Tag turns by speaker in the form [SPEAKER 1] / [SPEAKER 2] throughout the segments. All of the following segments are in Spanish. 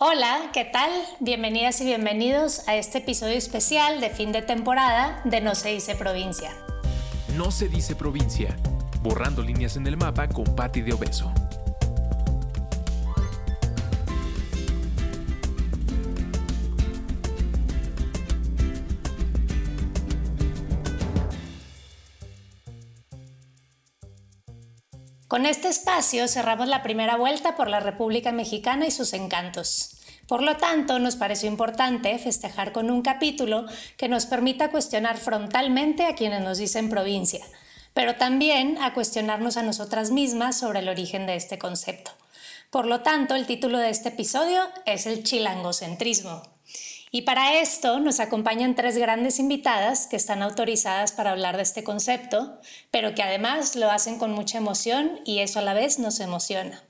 [SPEAKER 1] Hola, ¿qué tal? Bienvenidas y bienvenidos a este episodio especial de fin de temporada de No se dice provincia.
[SPEAKER 2] No se dice provincia, borrando líneas en el mapa con Patti de Obeso.
[SPEAKER 1] Con este espacio cerramos la primera vuelta por la República Mexicana y sus encantos. Por lo tanto, nos pareció importante festejar con un capítulo que nos permita cuestionar frontalmente a quienes nos dicen provincia, pero también a cuestionarnos a nosotras mismas sobre el origen de este concepto. Por lo tanto, el título de este episodio es el chilangocentrismo. Y para esto nos acompañan tres grandes invitadas que están autorizadas para hablar de este concepto, pero que además lo hacen con mucha emoción y eso a la vez nos emociona.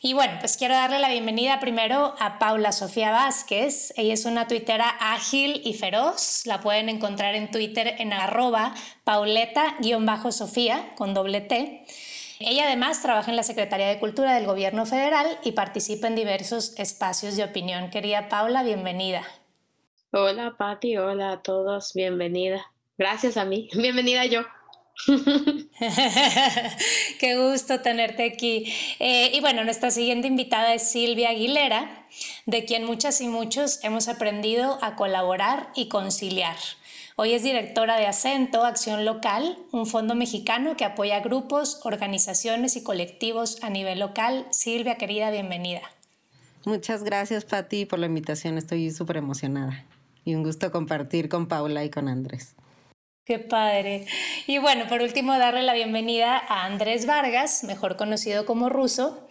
[SPEAKER 1] Y bueno, pues quiero darle la bienvenida primero a Paula Sofía Vázquez. Ella es una tuitera ágil y feroz. La pueden encontrar en Twitter en arroba pauleta-sofía con doble T. Ella además trabaja en la Secretaría de Cultura del Gobierno Federal y participa en diversos espacios de opinión. Querida Paula, bienvenida.
[SPEAKER 3] Hola Patti, hola a todos, bienvenida. Gracias a mí, bienvenida yo.
[SPEAKER 1] Qué gusto tenerte aquí. Eh, y bueno, nuestra siguiente invitada es Silvia Aguilera, de quien muchas y muchos hemos aprendido a colaborar y conciliar. Hoy es directora de Acento, Acción Local, un fondo mexicano que apoya grupos, organizaciones y colectivos a nivel local. Silvia, querida, bienvenida.
[SPEAKER 4] Muchas gracias, Pati, por la invitación. Estoy súper emocionada. Y un gusto compartir con Paula y con Andrés.
[SPEAKER 1] Qué padre. Y bueno, por último, darle la bienvenida a Andrés Vargas, mejor conocido como Ruso,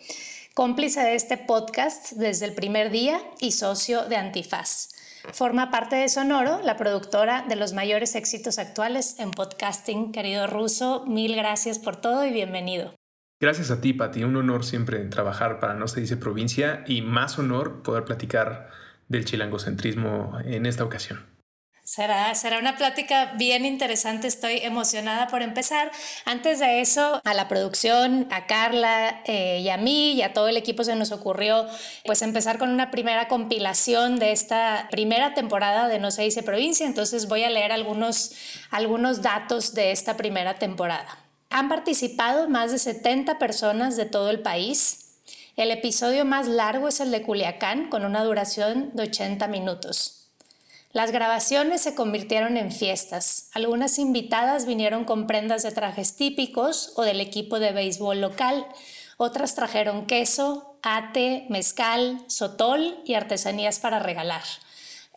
[SPEAKER 1] cómplice de este podcast desde el primer día y socio de Antifaz. Forma parte de Sonoro, la productora de los mayores éxitos actuales en podcasting. Querido Ruso, mil gracias por todo y bienvenido.
[SPEAKER 2] Gracias a ti, Pati. Un honor siempre trabajar para No se dice provincia y más honor poder platicar del chilangocentrismo en esta ocasión.
[SPEAKER 1] Será, será una plática bien interesante, estoy emocionada por empezar. Antes de eso, a la producción, a Carla eh, y a mí y a todo el equipo se nos ocurrió pues empezar con una primera compilación de esta primera temporada de No se dice provincia, entonces voy a leer algunos, algunos datos de esta primera temporada. Han participado más de 70 personas de todo el país. El episodio más largo es el de Culiacán, con una duración de 80 minutos. Las grabaciones se convirtieron en fiestas. Algunas invitadas vinieron con prendas de trajes típicos o del equipo de béisbol local. Otras trajeron queso, ate, mezcal, sotol y artesanías para regalar.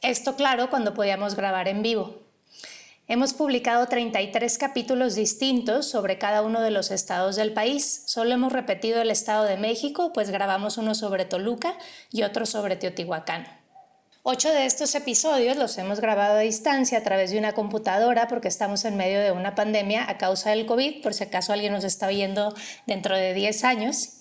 [SPEAKER 1] Esto claro cuando podíamos grabar en vivo. Hemos publicado 33 capítulos distintos sobre cada uno de los estados del país. Solo hemos repetido el estado de México, pues grabamos uno sobre Toluca y otro sobre Teotihuacán. Ocho de estos episodios los hemos grabado a distancia a través de una computadora porque estamos en medio de una pandemia a causa del COVID, por si acaso alguien nos está oyendo dentro de 10 años.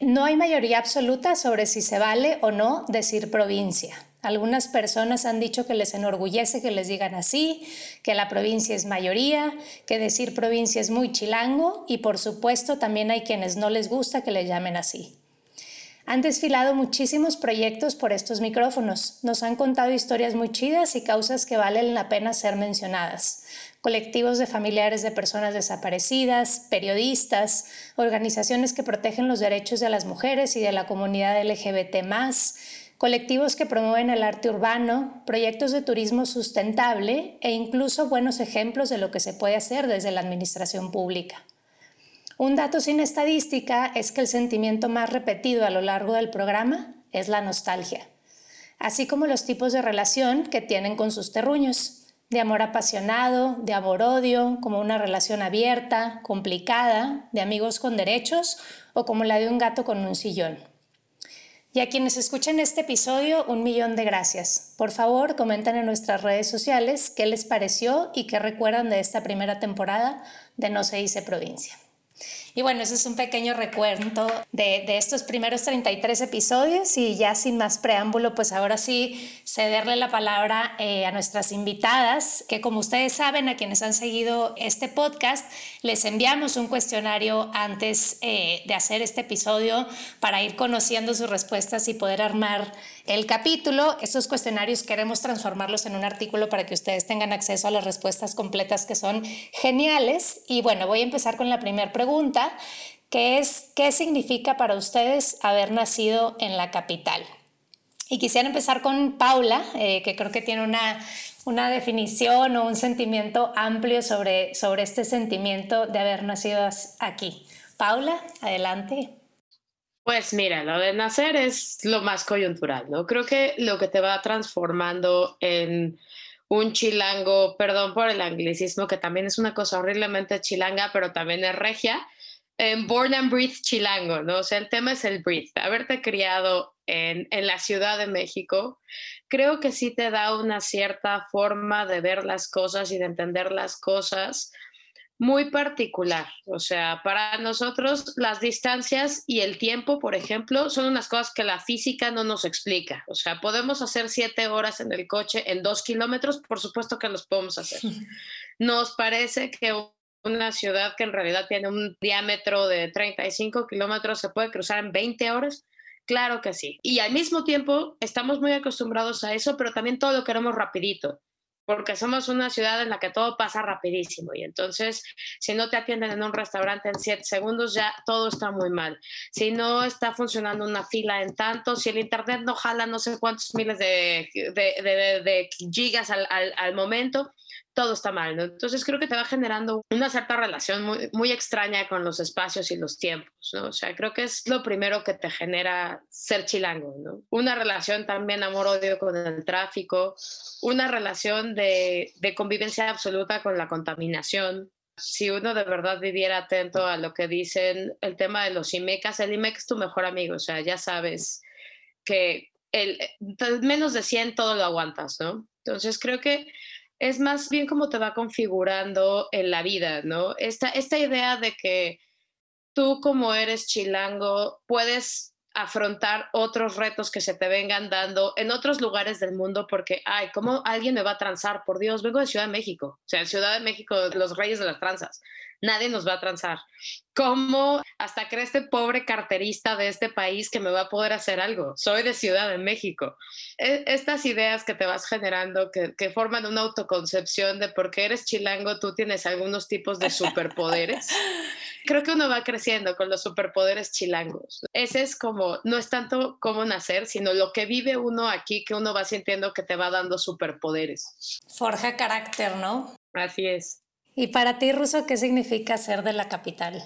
[SPEAKER 1] No hay mayoría absoluta sobre si se vale o no decir provincia. Algunas personas han dicho que les enorgullece que les digan así, que la provincia es mayoría, que decir provincia es muy chilango y por supuesto también hay quienes no les gusta que le llamen así. Han desfilado muchísimos proyectos por estos micrófonos. Nos han contado historias muy chidas y causas que valen la pena ser mencionadas. Colectivos de familiares de personas desaparecidas, periodistas, organizaciones que protegen los derechos de las mujeres y de la comunidad LGBT, colectivos que promueven el arte urbano, proyectos de turismo sustentable e incluso buenos ejemplos de lo que se puede hacer desde la administración pública. Un dato sin estadística es que el sentimiento más repetido a lo largo del programa es la nostalgia, así como los tipos de relación que tienen con sus terruños, de amor apasionado, de amor-odio, como una relación abierta, complicada, de amigos con derechos o como la de un gato con un sillón. Y a quienes escuchen este episodio, un millón de gracias. Por favor, comenten en nuestras redes sociales qué les pareció y qué recuerdan de esta primera temporada de No se dice provincia. Y bueno, eso es un pequeño recuento de, de, estos primeros 33 episodios y ya sin más preámbulo, pues ahora sí cederle la palabra eh, a nuestras invitadas, que como ustedes saben, a quienes han seguido este podcast, les enviamos un cuestionario antes eh, de hacer este episodio para ir conociendo sus respuestas y poder armar el capítulo. Estos cuestionarios queremos transformarlos en un artículo para que ustedes tengan acceso a las respuestas completas que son geniales. Y bueno, voy a empezar con la primera pregunta, que es, ¿qué significa para ustedes haber nacido en la capital? Y quisiera empezar con Paula, eh, que creo que tiene una, una definición o un sentimiento amplio sobre, sobre este sentimiento de haber nacido aquí. Paula, adelante.
[SPEAKER 3] Pues mira, lo de nacer es lo más coyuntural, ¿no? Creo que lo que te va transformando en un chilango, perdón por el anglicismo, que también es una cosa horriblemente chilanga, pero también es regia, en Born and Breathe chilango, ¿no? O sea, el tema es el breathe. Haberte criado en, en la Ciudad de México, creo que sí te da una cierta forma de ver las cosas y de entender las cosas muy particular. O sea, para nosotros las distancias y el tiempo, por ejemplo, son unas cosas que la física no nos explica. O sea, podemos hacer siete horas en el coche en dos kilómetros, por supuesto que los podemos hacer. Nos parece que una ciudad que en realidad tiene un diámetro de 35 kilómetros se puede cruzar en 20 horas. Claro que sí. Y al mismo tiempo estamos muy acostumbrados a eso, pero también todo lo queremos rapidito porque somos una ciudad en la que todo pasa rapidísimo y entonces si no te atienden en un restaurante en siete segundos ya todo está muy mal. Si no está funcionando una fila en tanto, si el internet no jala no sé cuántos miles de, gigas al momento, todo está mal, ¿no? Entonces creo que te va generando una cierta relación muy, muy extraña con los espacios y los tiempos, ¿no? O sea, creo que es lo primero que te genera ser chilango, ¿no? Una relación también amor-odio con el tráfico, una relación de, de convivencia absoluta con la contaminación, si uno de verdad viviera atento a lo que dicen el tema de los IMECAS, el IMEC es tu mejor amigo, o sea, ya sabes que el, menos de 100 todo lo aguantas, ¿no? Entonces creo que es más bien como te va configurando en la vida, ¿no? Esta, esta idea de que tú como eres chilango puedes afrontar otros retos que se te vengan dando en otros lugares del mundo porque, ay, ¿cómo alguien me va a transar? Por Dios, vengo de Ciudad de México, o sea, Ciudad de México, los reyes de las tranzas nadie nos va a transar. ¿Cómo hasta cree este pobre carterista de este país que me va a poder hacer algo? Soy de Ciudad de México. E, estas ideas que te vas generando, que, que forman una autoconcepción de por qué eres chilango, tú tienes algunos tipos de superpoderes. Creo que uno va creciendo con los superpoderes chilangos. Ese es como, no es tanto cómo nacer, sino lo que vive uno aquí, que uno va sintiendo que te va dando superpoderes.
[SPEAKER 1] Forja carácter, ¿no?
[SPEAKER 3] Así es.
[SPEAKER 1] ¿Y para ti, Ruso, qué significa ser de la capital?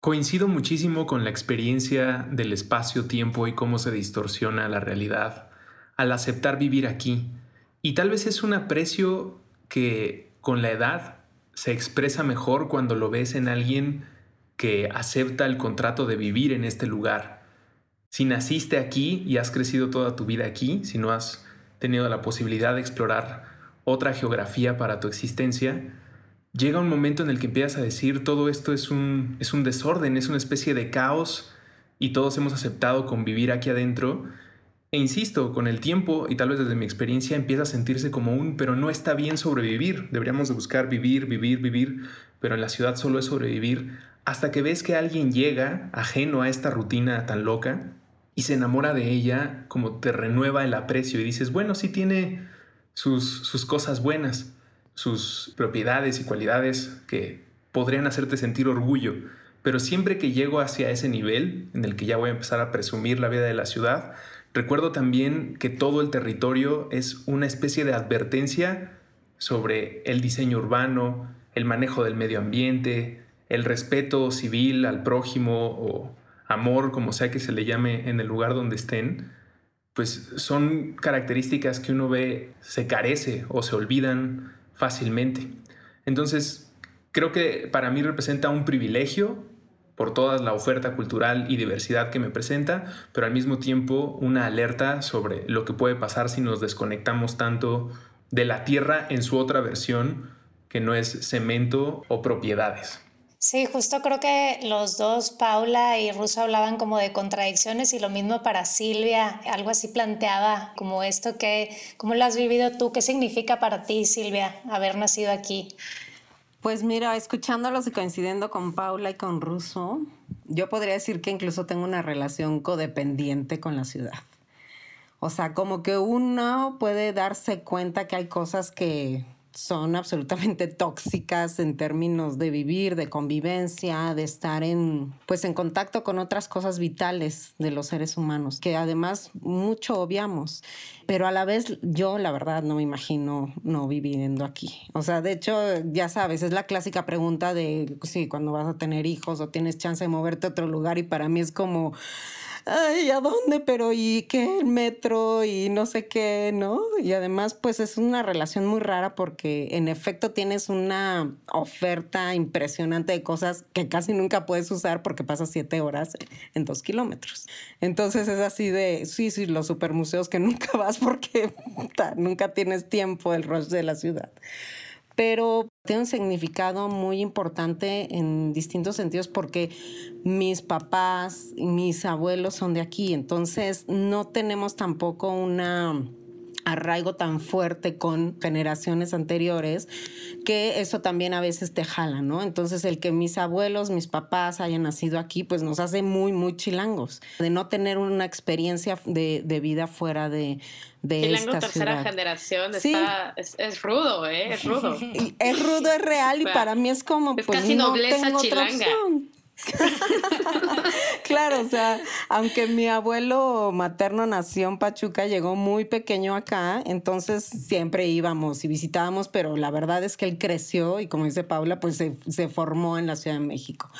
[SPEAKER 2] Coincido muchísimo con la experiencia del espacio-tiempo y cómo se distorsiona la realidad al aceptar vivir aquí. Y tal vez es un aprecio que con la edad se expresa mejor cuando lo ves en alguien que acepta el contrato de vivir en este lugar. Si naciste aquí y has crecido toda tu vida aquí, si no has tenido la posibilidad de explorar otra geografía para tu existencia, llega un momento en el que empiezas a decir todo esto es un, es un desorden, es una especie de caos y todos hemos aceptado convivir aquí adentro. E insisto, con el tiempo y tal vez desde mi experiencia empieza a sentirse como un, pero no está bien sobrevivir. Deberíamos de buscar vivir, vivir, vivir, pero en la ciudad solo es sobrevivir hasta que ves que alguien llega ajeno a esta rutina tan loca y se enamora de ella, como te renueva el aprecio y dices, bueno, sí tiene sus, sus cosas buenas sus propiedades y cualidades que podrían hacerte sentir orgullo, pero siempre que llego hacia ese nivel en el que ya voy a empezar a presumir la vida de la ciudad, recuerdo también que todo el territorio es una especie de advertencia sobre el diseño urbano, el manejo del medio ambiente, el respeto civil al prójimo o amor, como sea que se le llame en el lugar donde estén, pues son características que uno ve se carece o se olvidan fácilmente. Entonces, creo que para mí representa un privilegio por toda la oferta cultural y diversidad que me presenta, pero al mismo tiempo una alerta sobre lo que puede pasar si nos desconectamos tanto de la tierra en su otra versión, que no es cemento o propiedades.
[SPEAKER 1] Sí, justo creo que los dos, Paula y Russo, hablaban como de contradicciones y lo mismo para Silvia, algo así planteaba como esto que, ¿cómo lo has vivido tú? ¿Qué significa para ti, Silvia, haber nacido aquí?
[SPEAKER 4] Pues mira, escuchándolos y coincidiendo con Paula y con Russo, yo podría decir que incluso tengo una relación codependiente con la ciudad. O sea, como que uno puede darse cuenta que hay cosas que son absolutamente tóxicas en términos de vivir, de convivencia, de estar en pues en contacto con otras cosas vitales de los seres humanos, que además mucho obviamos, pero a la vez yo la verdad no me imagino no viviendo aquí. O sea, de hecho, ya sabes, es la clásica pregunta de si cuando vas a tener hijos o tienes chance de moverte a otro lugar y para mí es como ay, ¿a dónde? Pero ¿y qué? El metro y no sé qué, ¿no? Y además, pues es una relación muy rara porque en efecto tienes una oferta impresionante de cosas que casi nunca puedes usar porque pasas siete horas en dos kilómetros. Entonces es así de, sí, sí, los supermuseos que nunca vas porque nunca tienes tiempo, el rush de la ciudad pero tiene un significado muy importante en distintos sentidos porque mis papás mis abuelos son de aquí, entonces no tenemos tampoco una arraigo tan fuerte con generaciones anteriores que eso también a veces te jala, ¿no? Entonces el que mis abuelos, mis papás hayan nacido aquí, pues nos hace muy, muy chilangos, de no tener una experiencia de, vida fuera de, de Chilango esta
[SPEAKER 3] tercera generación está, es, rudo, ¿eh? Es rudo.
[SPEAKER 4] es rudo, es real y para mí es como,
[SPEAKER 3] es pues casi no nobleza tengo chilanga.
[SPEAKER 4] claro, o sea, aunque mi abuelo materno nació en Pachuca, llegó muy pequeño acá, entonces siempre íbamos y visitábamos, pero la verdad es que él creció y como dice Paula, pues se, se formó en la Ciudad de México.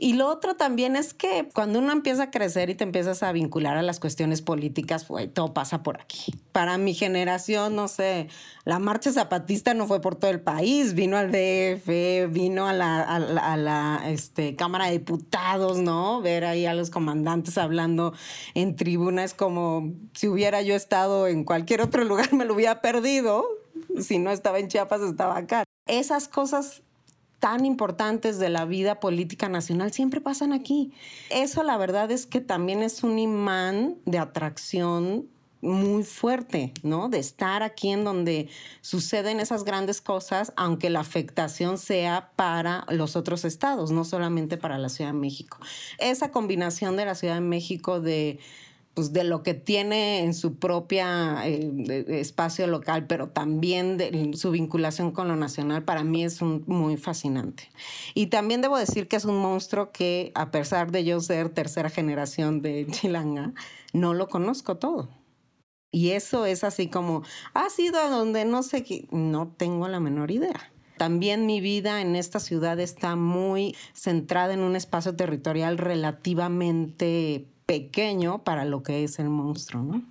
[SPEAKER 4] Y lo otro también es que cuando uno empieza a crecer y te empiezas a vincular a las cuestiones políticas, pues todo pasa por aquí. Para mi generación, no sé, la marcha zapatista no fue por todo el país, vino al DF, vino a la, a la, este, Cámara de Diputados, ¿no? Ver ahí a los comandantes hablando en tribunas como si hubiera yo estado en cualquier otro lugar, me lo hubiera perdido. Si no estaba en Chiapas, estaba acá. Esas cosas tan importantes de la vida política nacional siempre pasan aquí. Eso la verdad es que también es un imán de atracción muy fuerte, ¿no? De estar aquí en donde suceden esas grandes cosas, aunque la afectación sea para los otros estados, no solamente para la Ciudad de México. Esa combinación de la Ciudad de México de pues, de lo que tiene en su propia eh, espacio local, pero también de su vinculación con lo nacional, para mí es muy fascinante. Y también debo decir que es un monstruo que, a pesar de yo ser tercera generación de Chilanga, no lo conozco todo. Y eso es así como, ha sido a donde no sé qué, no tengo la menor idea. También mi vida en esta ciudad está muy centrada en un espacio territorial relativamente pequeño para lo que es el monstruo, ¿no?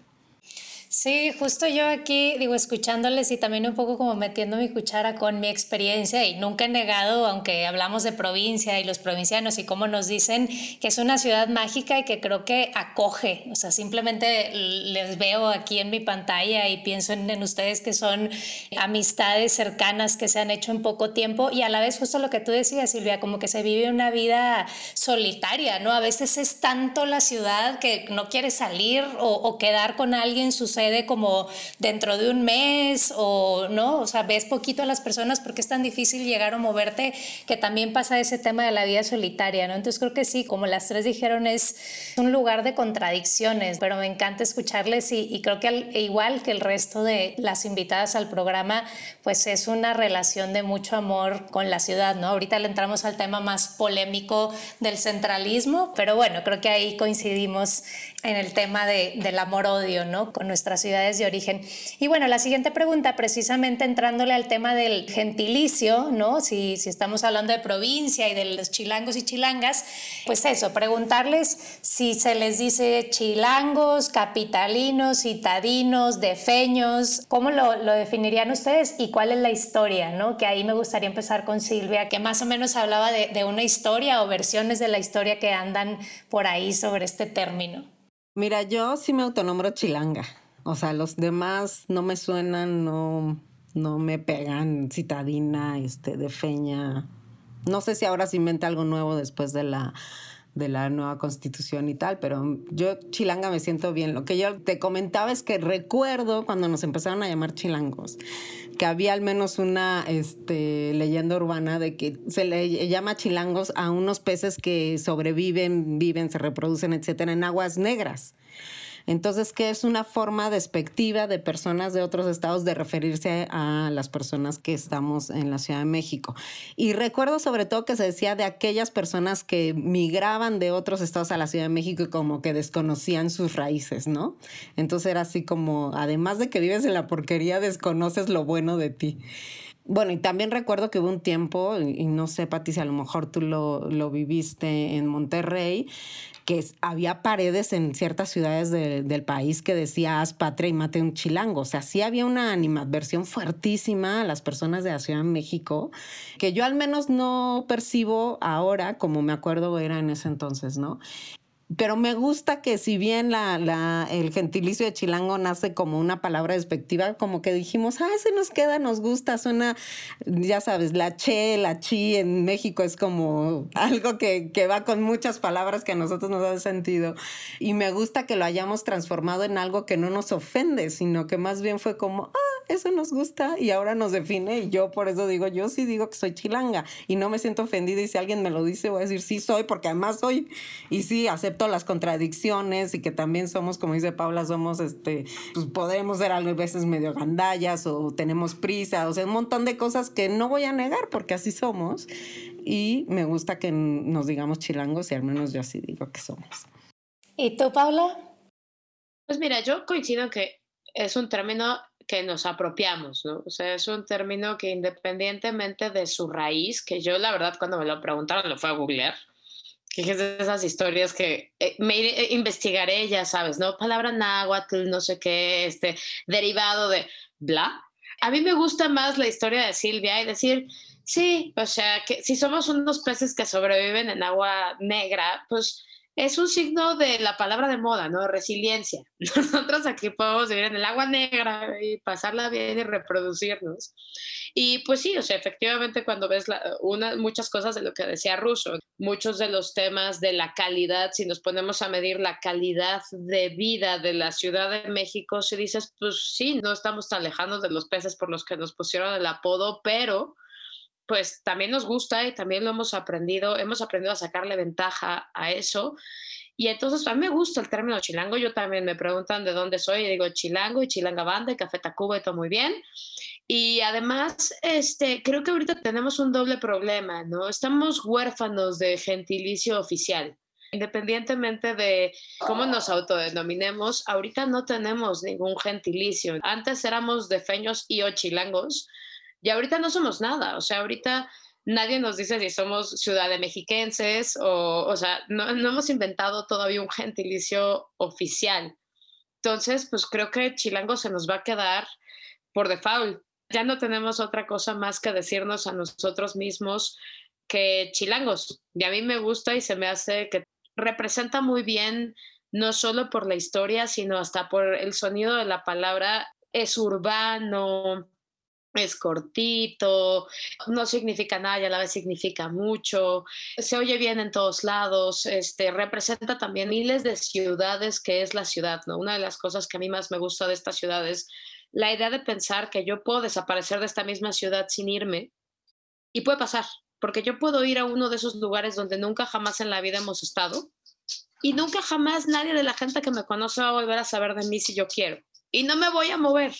[SPEAKER 1] Sí, justo yo aquí, digo, escuchándoles y también un poco como metiendo mi cuchara con mi experiencia y nunca he negado, aunque hablamos de provincia y los provincianos y cómo nos dicen que es una ciudad mágica y que creo que acoge, o sea, simplemente les veo aquí en mi pantalla y pienso en, ustedes que son amistades cercanas que se han hecho en poco tiempo y a la vez justo lo que tú decías, Silvia, como que se vive una vida solitaria, ¿no? A veces es tanto la ciudad que no quiere salir o, o quedar con alguien, sucede como dentro de un mes o no, o sea, ves poquito a las personas porque es tan difícil llegar o moverte que también pasa ese tema de la vida solitaria, ¿no? Entonces creo que sí, como las tres dijeron, es un lugar de contradicciones, pero me encanta escucharles y, y creo que al, igual que el resto de las invitadas al programa, pues es una relación de mucho amor con la ciudad, ¿no? Ahorita le entramos al tema más polémico del centralismo, pero bueno, creo que ahí coincidimos en el tema de, del amor-odio, ¿no? Con ciudades de origen. Y bueno, la siguiente pregunta, precisamente entrándole al tema del gentilicio, ¿no? Si, si estamos hablando de provincia y de los chilangos y chilangas, pues eso, preguntarles si se les dice chilangos, capitalinos, citadinos, defeños, ¿cómo lo, lo definirían ustedes y cuál es la historia, ¿no? Que ahí me gustaría empezar con Silvia, que más o menos hablaba de, de una historia o versiones de la historia que andan por ahí sobre este término.
[SPEAKER 4] Mira, yo sí me autonombro chilanga. O sea, los demás no me suenan, no, no me pegan citadina, este, de feña. No sé si ahora se inventa algo nuevo después de la de la nueva constitución y tal, pero yo chilanga me siento bien. Lo que yo te comentaba es que recuerdo cuando nos empezaron a llamar chilangos, que había al menos una este, leyenda urbana de que se le llama chilangos a unos peces que sobreviven, viven, se reproducen, etcétera, en aguas negras. Entonces, que es una forma despectiva de personas de otros estados de referirse a las personas que estamos en la Ciudad de México. Y recuerdo sobre todo que se decía de aquellas personas que migraban de otros estados a la Ciudad de México y como que desconocían sus raíces, ¿no? Entonces era así como, además de que vives en la porquería, desconoces lo bueno de ti. Bueno, y también recuerdo que hubo un tiempo, y no sé, Pati, si a lo mejor tú lo, lo viviste en Monterrey, que había paredes en ciertas ciudades del país que decía haz patria y mate un chilango. O sea, sí había una animadversión fuertísima a las personas de la Ciudad de México, que yo al menos no percibo ahora como me acuerdo era en ese entonces, ¿no? Pero me gusta que si bien la, el gentilicio de chilango nace como una palabra despectiva, como que dijimos, ah, ese nos queda, nos gusta, suena, ya sabes, la che, la chi en México es como algo que, que va con muchas palabras que a nosotros nos da sentido. Y me gusta que lo hayamos transformado en algo que no nos ofende, sino que más bien fue como, ah, eso nos gusta y ahora nos define. Y yo por eso digo, yo sí digo que soy chilanga y no me siento ofendida. Y si alguien me lo dice, voy a decir, sí soy, porque además soy. Y sí, acepto las contradicciones y que también somos, como dice Paula, somos, este, pues podemos ser a veces medio gandallas o tenemos prisa, o sea, un montón de cosas que no voy a negar porque así somos. Y me gusta que nos digamos chilangos y al menos yo así digo que somos.
[SPEAKER 1] ¿Y tú, Paula?
[SPEAKER 3] Pues mira, yo coincido que es un término que nos apropiamos, ¿no? O sea, es un término que independientemente de su raíz, que yo la verdad cuando me lo preguntaron lo fue a googlear, que es de esas historias que eh, me eh, investigaré, ya sabes, ¿no? Palabra náhuatl, no sé qué, este, derivado de bla. A mí me gusta más la historia de Silvia y decir, sí, o sea, que si somos unos peces que sobreviven en agua negra, pues es un signo de la palabra de moda, ¿no? Resiliencia. Nosotros aquí podemos vivir en el agua negra y pasarla bien y reproducirnos. Y pues sí, o sea, efectivamente cuando ves muchas cosas de lo que decía Russo, muchos de los temas de la calidad, si nos ponemos a medir la calidad de vida de la Ciudad de México, si dices, pues sí, no estamos tan lejanos de los peces por los que nos pusieron el apodo, pero pues también nos gusta y también lo hemos aprendido, hemos aprendido a sacarle ventaja a eso. Y entonces a mí me gusta el término chilango, yo también me preguntan de dónde soy y digo chilango y chilanga banda y café tacuba y todo muy bien. Y además, este, creo que ahorita tenemos un doble problema, ¿no? Estamos huérfanos de gentilicio oficial. Independientemente de cómo nos autodenominemos, ahorita no tenemos ningún gentilicio. Antes éramos defeños y o chilangos, y ahorita no somos nada, o sea, ahorita nadie nos dice si somos ciudad de mexiquenses o, o sea, no, no hemos inventado todavía un gentilicio oficial. Entonces, pues creo que Chilango se nos va a quedar por default. Ya no tenemos otra cosa más que decirnos a nosotros mismos que chilangos. Y a mí me gusta y se me hace que representa muy bien, no solo por la historia, sino hasta por el sonido de la palabra. Es urbano, es cortito, no significa nada y a la vez significa mucho, se oye bien en todos lados, este, representa también miles de ciudades que es la ciudad, ¿no? Una de las cosas que a mí más me gusta de esta ciudad es la idea de pensar que yo puedo desaparecer de esta misma ciudad sin irme y puede pasar, porque yo puedo ir a uno de esos lugares donde nunca jamás en la vida hemos estado y nunca jamás nadie de la gente que me conoce va a volver a saber de mí si yo quiero y no me voy a mover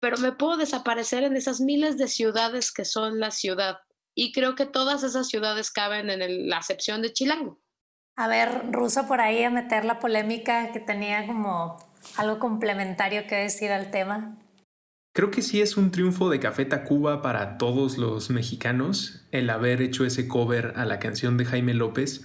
[SPEAKER 3] pero me puedo desaparecer en esas miles de ciudades que son la ciudad. Y creo que todas esas ciudades caben en la acepción de Chilango.
[SPEAKER 1] A ver, Ruso, por ahí a meter la polémica que tenía como algo complementario que decir al tema.
[SPEAKER 2] Creo que sí es un triunfo de Café Tacuba para todos los mexicanos el haber hecho ese cover a la canción de Jaime López,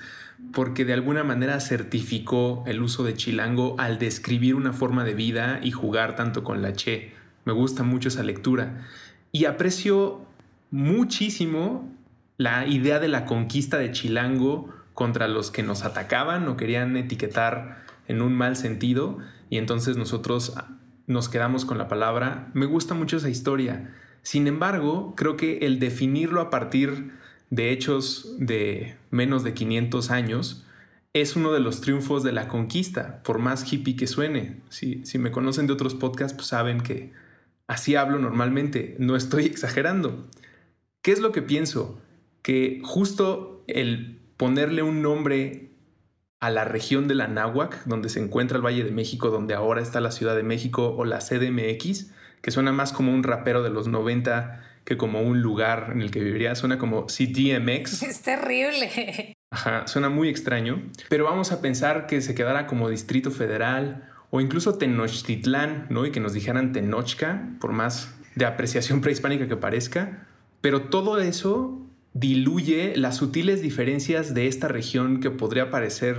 [SPEAKER 2] porque de alguna manera certificó el uso de chilango al describir una forma de vida y jugar tanto con la che me gusta mucho esa lectura. Y aprecio muchísimo la idea de la conquista de Chilango contra los que nos atacaban o querían etiquetar en un mal sentido. Y entonces nosotros nos quedamos con la palabra. Me gusta mucho esa historia. Sin embargo, creo que el definirlo a partir de hechos de menos de 500 años, es uno de los triunfos de la conquista, por más hippie que suene. Si, si me conocen de otros podcasts, pues saben que así hablo normalmente, no estoy exagerando. ¿Qué es lo que pienso? Que justo el ponerle un nombre a la región de la Náhuac, donde se encuentra el Valle de México, donde ahora está la Ciudad de México o la CDMX, que suena más como un rapero de los 90 que como un lugar en el que viviría, suena como CDMX.
[SPEAKER 1] Es terrible.
[SPEAKER 2] Ajá, suena muy extraño, pero vamos a pensar que se quedara como Distrito Federal o incluso Tenochtitlán, ¿no? Y que nos dijeran Tenochca, por más de apreciación prehispánica que parezca, pero todo eso diluye las sutiles diferencias de esta región que podría parecer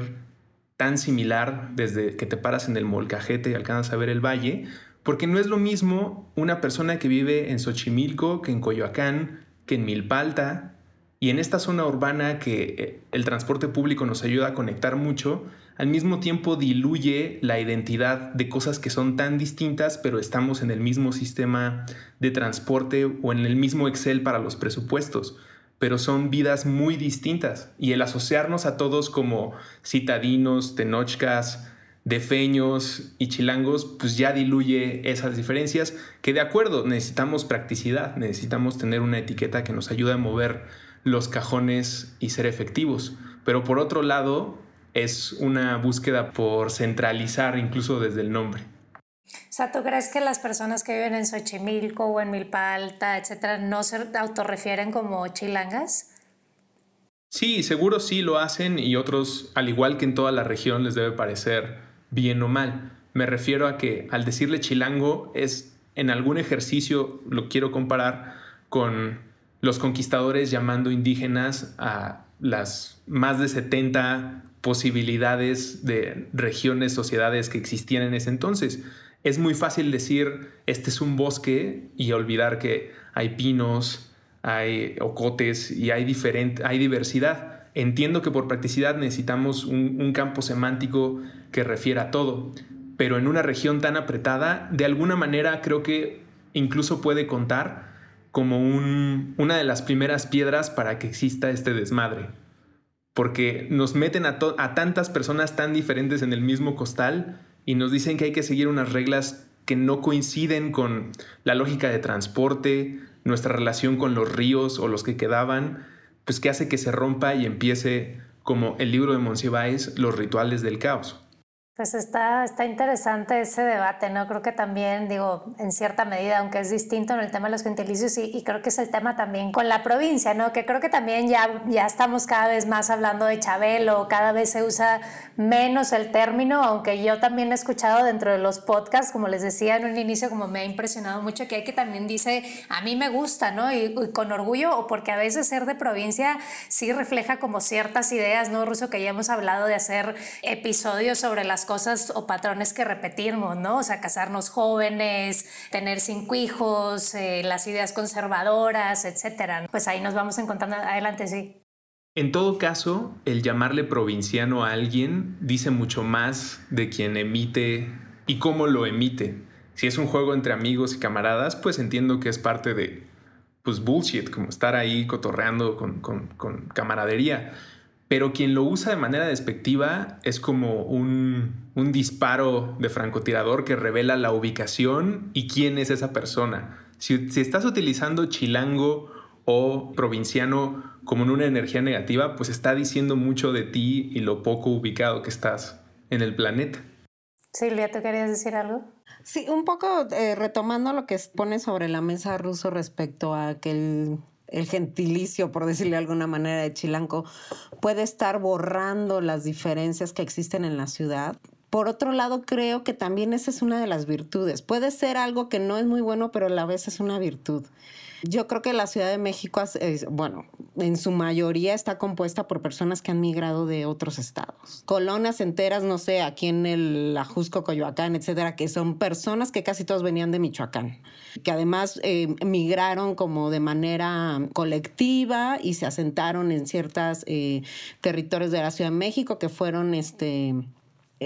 [SPEAKER 2] tan similar desde que te paras en el molcajete y alcanzas a ver el valle, porque no es lo mismo una persona que vive en Xochimilco que en Coyoacán, que en Milpalta, y en esta zona urbana que eh, el transporte público nos ayuda a conectar mucho, al mismo tiempo diluye la identidad de cosas que son tan distintas, pero estamos en el mismo sistema de transporte o en el mismo Excel para los presupuestos, pero son vidas muy distintas. Y el asociarnos a todos como citadinos, tenochcas, defeños y chilangos, pues ya diluye esas diferencias, que de acuerdo, necesitamos practicidad, necesitamos tener una etiqueta que nos ayude a mover los cajones y ser efectivos. Pero por otro lado, es una búsqueda por centralizar incluso desde el nombre.
[SPEAKER 1] O sea, ¿tú crees que las personas que viven en Xochimilco o en Milpa Alta, etcétera, no se autorrefieren como chilangas?
[SPEAKER 2] Sí, seguro sí lo hacen y otros, al igual que en toda la región, les debe parecer bien o mal. Me refiero a que al decirle chilango es en algún ejercicio, lo quiero comparar con los conquistadores llamando indígenas a las más de 70 posibilidades de regiones, sociedades que existían en ese entonces. Es muy fácil decir, este es un bosque y olvidar que hay pinos, hay ocotes y hay, hay diversidad. Entiendo que por practicidad necesitamos un, un campo semántico que refiera a todo, pero en una región tan apretada, de alguna manera creo que incluso puede contar como un, una de las primeras piedras para que exista este desmadre. Porque nos meten a, tantas personas tan diferentes en el mismo costal y nos dicen que hay que seguir unas reglas que no coinciden con la lógica de transporte, nuestra relación con los ríos o los que quedaban, pues que hace que se rompa y empiece, como el libro de Monsiváis, los rituales del caos.
[SPEAKER 1] Pues está, está interesante ese debate, ¿no? Creo que también, digo, en cierta medida, aunque es distinto en el tema de los gentilicios, y, creo que es el tema también con la provincia, ¿no? Que creo que también ya, ya estamos cada vez más hablando de Chabelo, cada vez se usa menos el término, aunque yo también he escuchado dentro de los podcasts, como les decía en un inicio, como me ha impresionado mucho, que hay que también dice, a mí me gusta, ¿no? Y, y con orgullo, o porque a veces ser de provincia sí refleja como ciertas ideas, ¿no, Ruso? Que ya hemos hablado de hacer episodios sobre las cosas o patrones que repetimos, ¿no? O sea, casarnos jóvenes, tener cinco hijos, eh, las ideas conservadoras, etcétera. Pues ahí nos vamos encontrando adelante, sí.
[SPEAKER 2] En todo caso, el llamarle provinciano a alguien dice mucho más de quien emite y cómo lo emite. Si es un juego entre amigos y camaradas, pues entiendo que es parte de, pues, bullshit, como estar ahí cotorreando con, camaradería pero quien lo usa de manera despectiva es como un, un, disparo de francotirador que revela la ubicación y quién es esa persona. Si, si, estás utilizando chilango o provinciano como en una energía negativa, pues está diciendo mucho de ti y lo poco ubicado que estás en el planeta.
[SPEAKER 1] Silvia, ¿tú querías decir algo?
[SPEAKER 4] Sí, un poco eh, retomando lo que pone sobre la mesa ruso respecto a que el el gentilicio, por decirle de alguna manera, de Chilanco, puede estar borrando las diferencias que existen en la ciudad. Por otro lado, creo que también esa es una de las virtudes. Puede ser algo que no es muy bueno, pero a la vez es una virtud. Yo creo que la Ciudad de México, bueno, en su mayoría está compuesta por personas que han migrado de otros estados. Colonias enteras, no sé, aquí en el Ajusco, Coyoacán, etcétera, que son personas que casi todos venían de Michoacán, que además eh, migraron como de manera colectiva y se asentaron en ciertos eh, territorios de la Ciudad de México que fueron este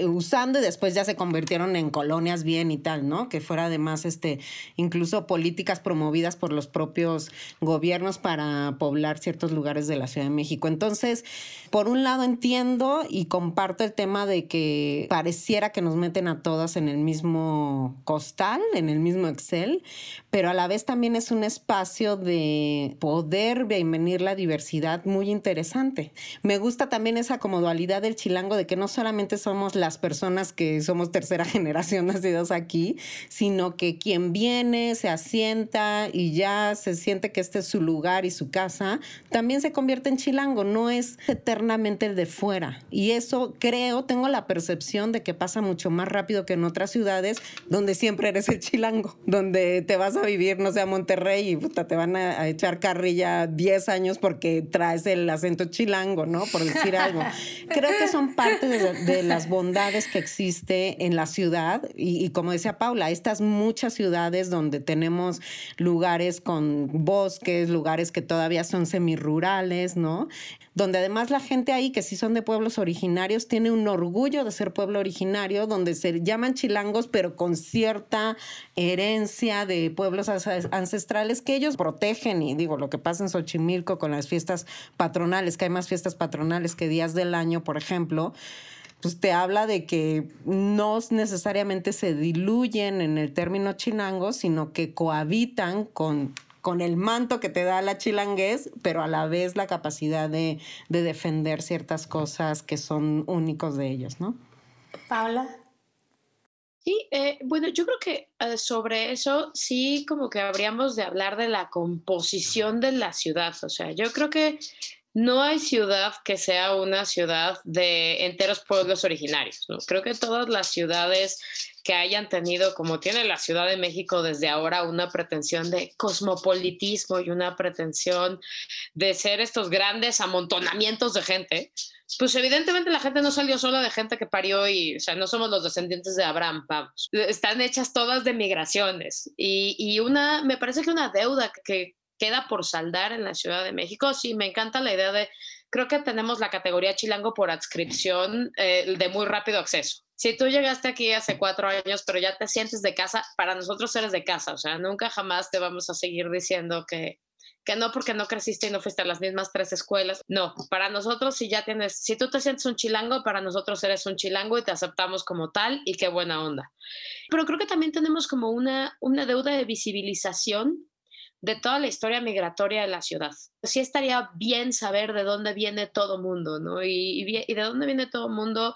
[SPEAKER 4] usando y después ya se convirtieron en colonias bien y tal, ¿no? Que fuera además, este, incluso políticas promovidas por los propios gobiernos para poblar ciertos lugares de la Ciudad de México. Entonces, por un lado entiendo y comparto el tema de que pareciera que nos meten a todas en el mismo costal, en el mismo Excel, pero a la vez también es un espacio de poder bienvenir la diversidad muy interesante. Me gusta también esa como dualidad del chilango de que no solamente somos la las personas que somos tercera generación nacidos aquí, sino que quien viene, se asienta y ya se siente que este es su lugar y su casa, también se convierte en chilango, no es eternamente el de fuera. Y eso creo, tengo la percepción de que pasa mucho más rápido que en otras ciudades donde siempre eres el chilango, donde te vas a vivir, no sé, a Monterrey y puta, te van a, echar carrilla 10 años porque traes el acento chilango, ¿no? Por decir algo. Creo que son parte de, de las bondades que existe en la ciudad y, como decía Paula, estas muchas ciudades donde tenemos lugares con bosques, lugares que todavía son semirurales, ¿no? Donde además la gente ahí, que sí son de pueblos originarios, tiene un orgullo de ser pueblo originario, donde se llaman chilangos, pero con cierta herencia de pueblos ancestrales que ellos protegen. Y digo, lo que pasa en Xochimilco con las fiestas patronales, que hay más fiestas patronales que días del año, por ejemplo pues te habla de que no necesariamente se diluyen en el término chilango, sino que cohabitan con, con el manto que te da la chilanguez, pero a la vez la capacidad de, defender ciertas cosas que son únicos de ellos, ¿no?
[SPEAKER 1] Paula.
[SPEAKER 3] Sí, eh, bueno, yo creo que eh, sobre eso sí como que habríamos de hablar de la composición de la ciudad. O sea, yo creo que no hay ciudad que sea una ciudad de enteros pueblos originarios. Creo que todas las ciudades que hayan tenido, como tiene la Ciudad de México desde ahora, una pretensión de cosmopolitismo y una pretensión de ser estos grandes amontonamientos de gente, pues evidentemente la gente no salió sola de gente que parió y, o sea, no somos los descendientes de Abraham, vamos. Están hechas todas de migraciones. Y, y una, me parece que una deuda que queda por saldar en la Ciudad de México. Sí, me encanta la idea de, creo que tenemos la categoría chilango por adscripción eh, de muy rápido acceso. Si tú llegaste aquí hace cuatro años, pero ya te sientes de casa, para nosotros eres de casa, o sea, nunca jamás te vamos a seguir diciendo que, que no porque no creciste y no fuiste a las mismas tres escuelas. No, para nosotros si ya tienes, si tú te sientes un chilango, para nosotros eres un chilango y te aceptamos como tal y qué buena onda. Pero creo que también tenemos como una, una deuda de visibilización de toda la historia migratoria de la ciudad. Sí estaría bien saber de dónde viene todo mundo, ¿no? Y, de dónde viene todo mundo,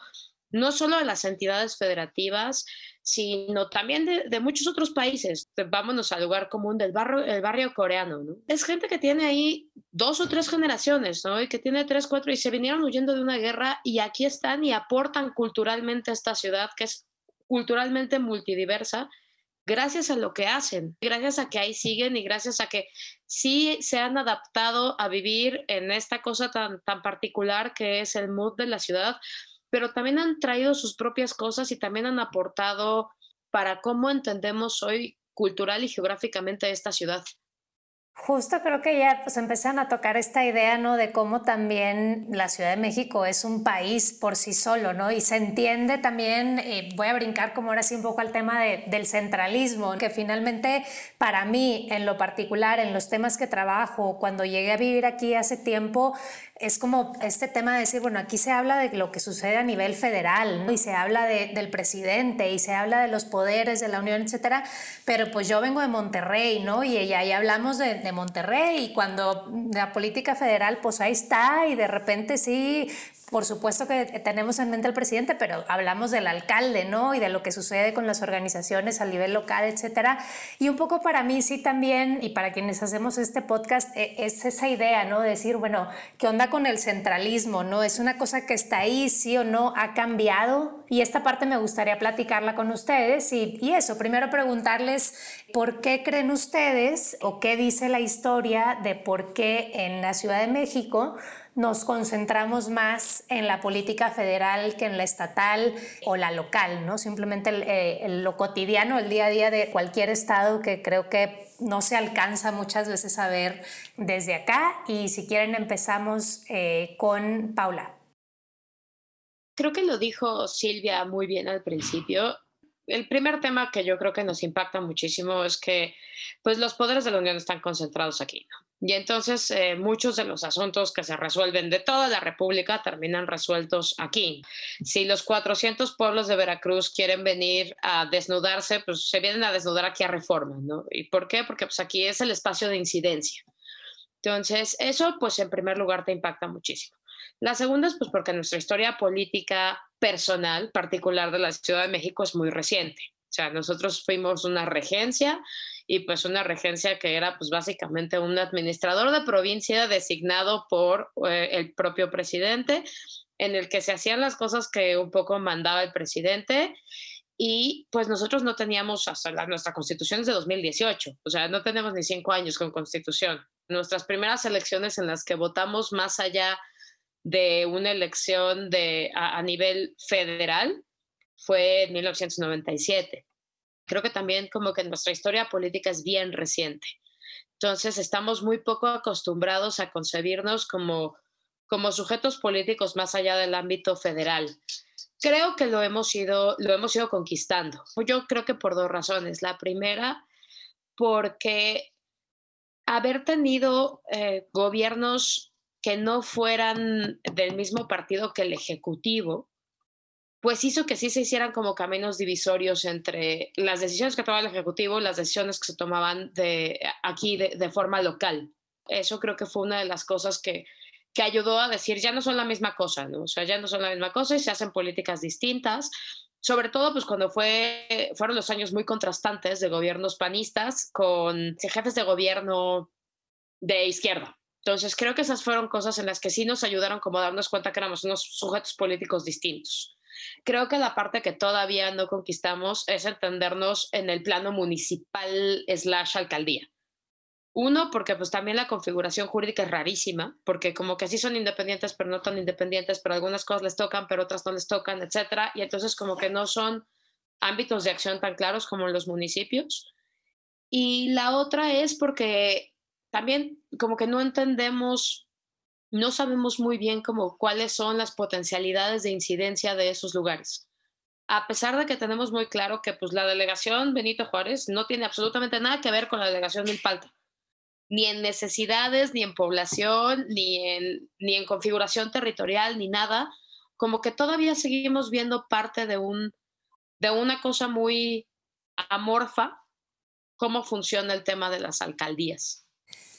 [SPEAKER 3] no solo de las entidades federativas, sino también de, muchos otros países. Vámonos al lugar común del barrio, el barrio coreano, ¿no? Es gente que tiene ahí dos o tres generaciones, ¿no? Y que tiene tres, cuatro, y se vinieron huyendo de una guerra y aquí están y aportan culturalmente a esta ciudad que es culturalmente multidiversa gracias a lo que hacen, gracias a que ahí siguen y gracias a que sí se han adaptado a vivir en esta cosa tan, tan particular que es el mood de la ciudad, pero también han traído sus propias cosas y también han aportado para cómo entendemos hoy cultural y geográficamente esta ciudad.
[SPEAKER 1] Justo creo que ya pues empiezan a tocar esta idea, ¿no? De cómo también la Ciudad de México es un país por sí solo, ¿no? Y se entiende también, eh, voy a brincar como ahora sí un poco al tema del centralismo, que finalmente para mí, en lo particular, en los temas que trabajo, cuando llegué a vivir aquí hace tiempo, es como este tema de decir, bueno, aquí se habla de lo que sucede a nivel federal, ¿no? y se habla del presidente, y se habla de los poderes de la Unión, etcétera, pero pues yo vengo de Monterrey, ¿no? Y ahí hablamos de, de Monterrey, y cuando la política federal, pues ahí está, y de repente sí, por supuesto que tenemos en mente al presidente, pero hablamos del alcalde, ¿no? Y de lo que sucede con las organizaciones a nivel local, etcétera. Y un poco para mí sí también, y para quienes hacemos este podcast, e, es esa idea, ¿no? De decir, bueno, ¿qué onda con el centralismo, no? Es una cosa que está ahí, sí o no, ha cambiado. Y esta parte me gustaría platicarla con ustedes. Y, y eso, primero preguntarles por qué creen ustedes o qué dice la historia de por qué en la Ciudad de México nos concentramos más en la política federal que en la estatal o la local, ¿no? Simplemente eh, lo cotidiano, el día a día de cualquier estado que creo que no se alcanza muchas veces a ver desde acá. Y si quieren empezamos eh, con Paula.
[SPEAKER 3] creo que lo dijo Silvia muy bien al principio. El primer tema que yo creo que nos impacta muchísimo es que pues los poderes de la Unión están concentrados aquí. Y entonces eh, muchos de los asuntos que se resuelven de toda la República terminan resueltos aquí. Si los 400 pueblos de Veracruz quieren venir a desnudarse, pues se vienen a desnudar aquí a Reforma, ¿no? ¿Y por qué? Porque pues aquí es el espacio de incidencia. Entonces, eso pues en primer lugar te impacta muchísimo. La segunda es pues porque nuestra historia política personal, particular de la Ciudad de México, es muy reciente. O sea, nosotros fuimos una regencia y pues una regencia que era pues básicamente un administrador de provincia designado por eh, el propio presidente, en el que se hacían las cosas que un poco mandaba el presidente y pues nosotros no teníamos hasta la, nuestra constitución es de 2018, o sea, no tenemos ni cinco años con constitución. Nuestras primeras elecciones en las que votamos más allá de una elección de, a, nivel federal fue en 1997. Creo que también como que nuestra historia política es bien reciente. Entonces estamos muy poco acostumbrados a concebirnos como, como sujetos políticos más allá del ámbito federal. Creo que lo hemos ido, lo hemos ido conquistando. Yo creo que por dos razones. La primera, porque haber tenido eh, gobiernos que no fueran del mismo partido que el Ejecutivo, pues hizo que sí se hicieran como caminos divisorios entre las decisiones que tomaba el Ejecutivo y las decisiones que se tomaban de, aquí de, forma local. Eso creo que fue una de las cosas que, que ayudó a decir, ya no son la misma cosa, ¿no? O sea, ya no son la misma cosa y se hacen políticas distintas, sobre todo pues cuando fue, fueron los años muy contrastantes de gobiernos panistas con jefes de gobierno de izquierda. Entonces, creo que esas fueron cosas en las que sí nos ayudaron como a darnos cuenta que éramos unos sujetos políticos distintos. Creo que la parte que todavía no conquistamos es entendernos en el plano municipal slash alcaldía. Uno, porque pues también la configuración jurídica es rarísima, porque como que sí son independientes, pero no tan independientes, pero algunas cosas les tocan, pero otras no les tocan, etcétera, y entonces como que no son ámbitos de acción tan claros como en los municipios. Y la otra es porque también como que no entendemos, no sabemos muy bien como cuáles son las potencialidades de incidencia de esos lugares. A pesar de que tenemos muy claro que pues la delegación Benito Juárez no tiene absolutamente nada que ver con la delegación del Palta, ni en necesidades, ni en población, ni en, ni en configuración territorial, ni nada, como que todavía seguimos viendo parte de, un, de una cosa muy amorfa, cómo funciona el tema de las alcaldías.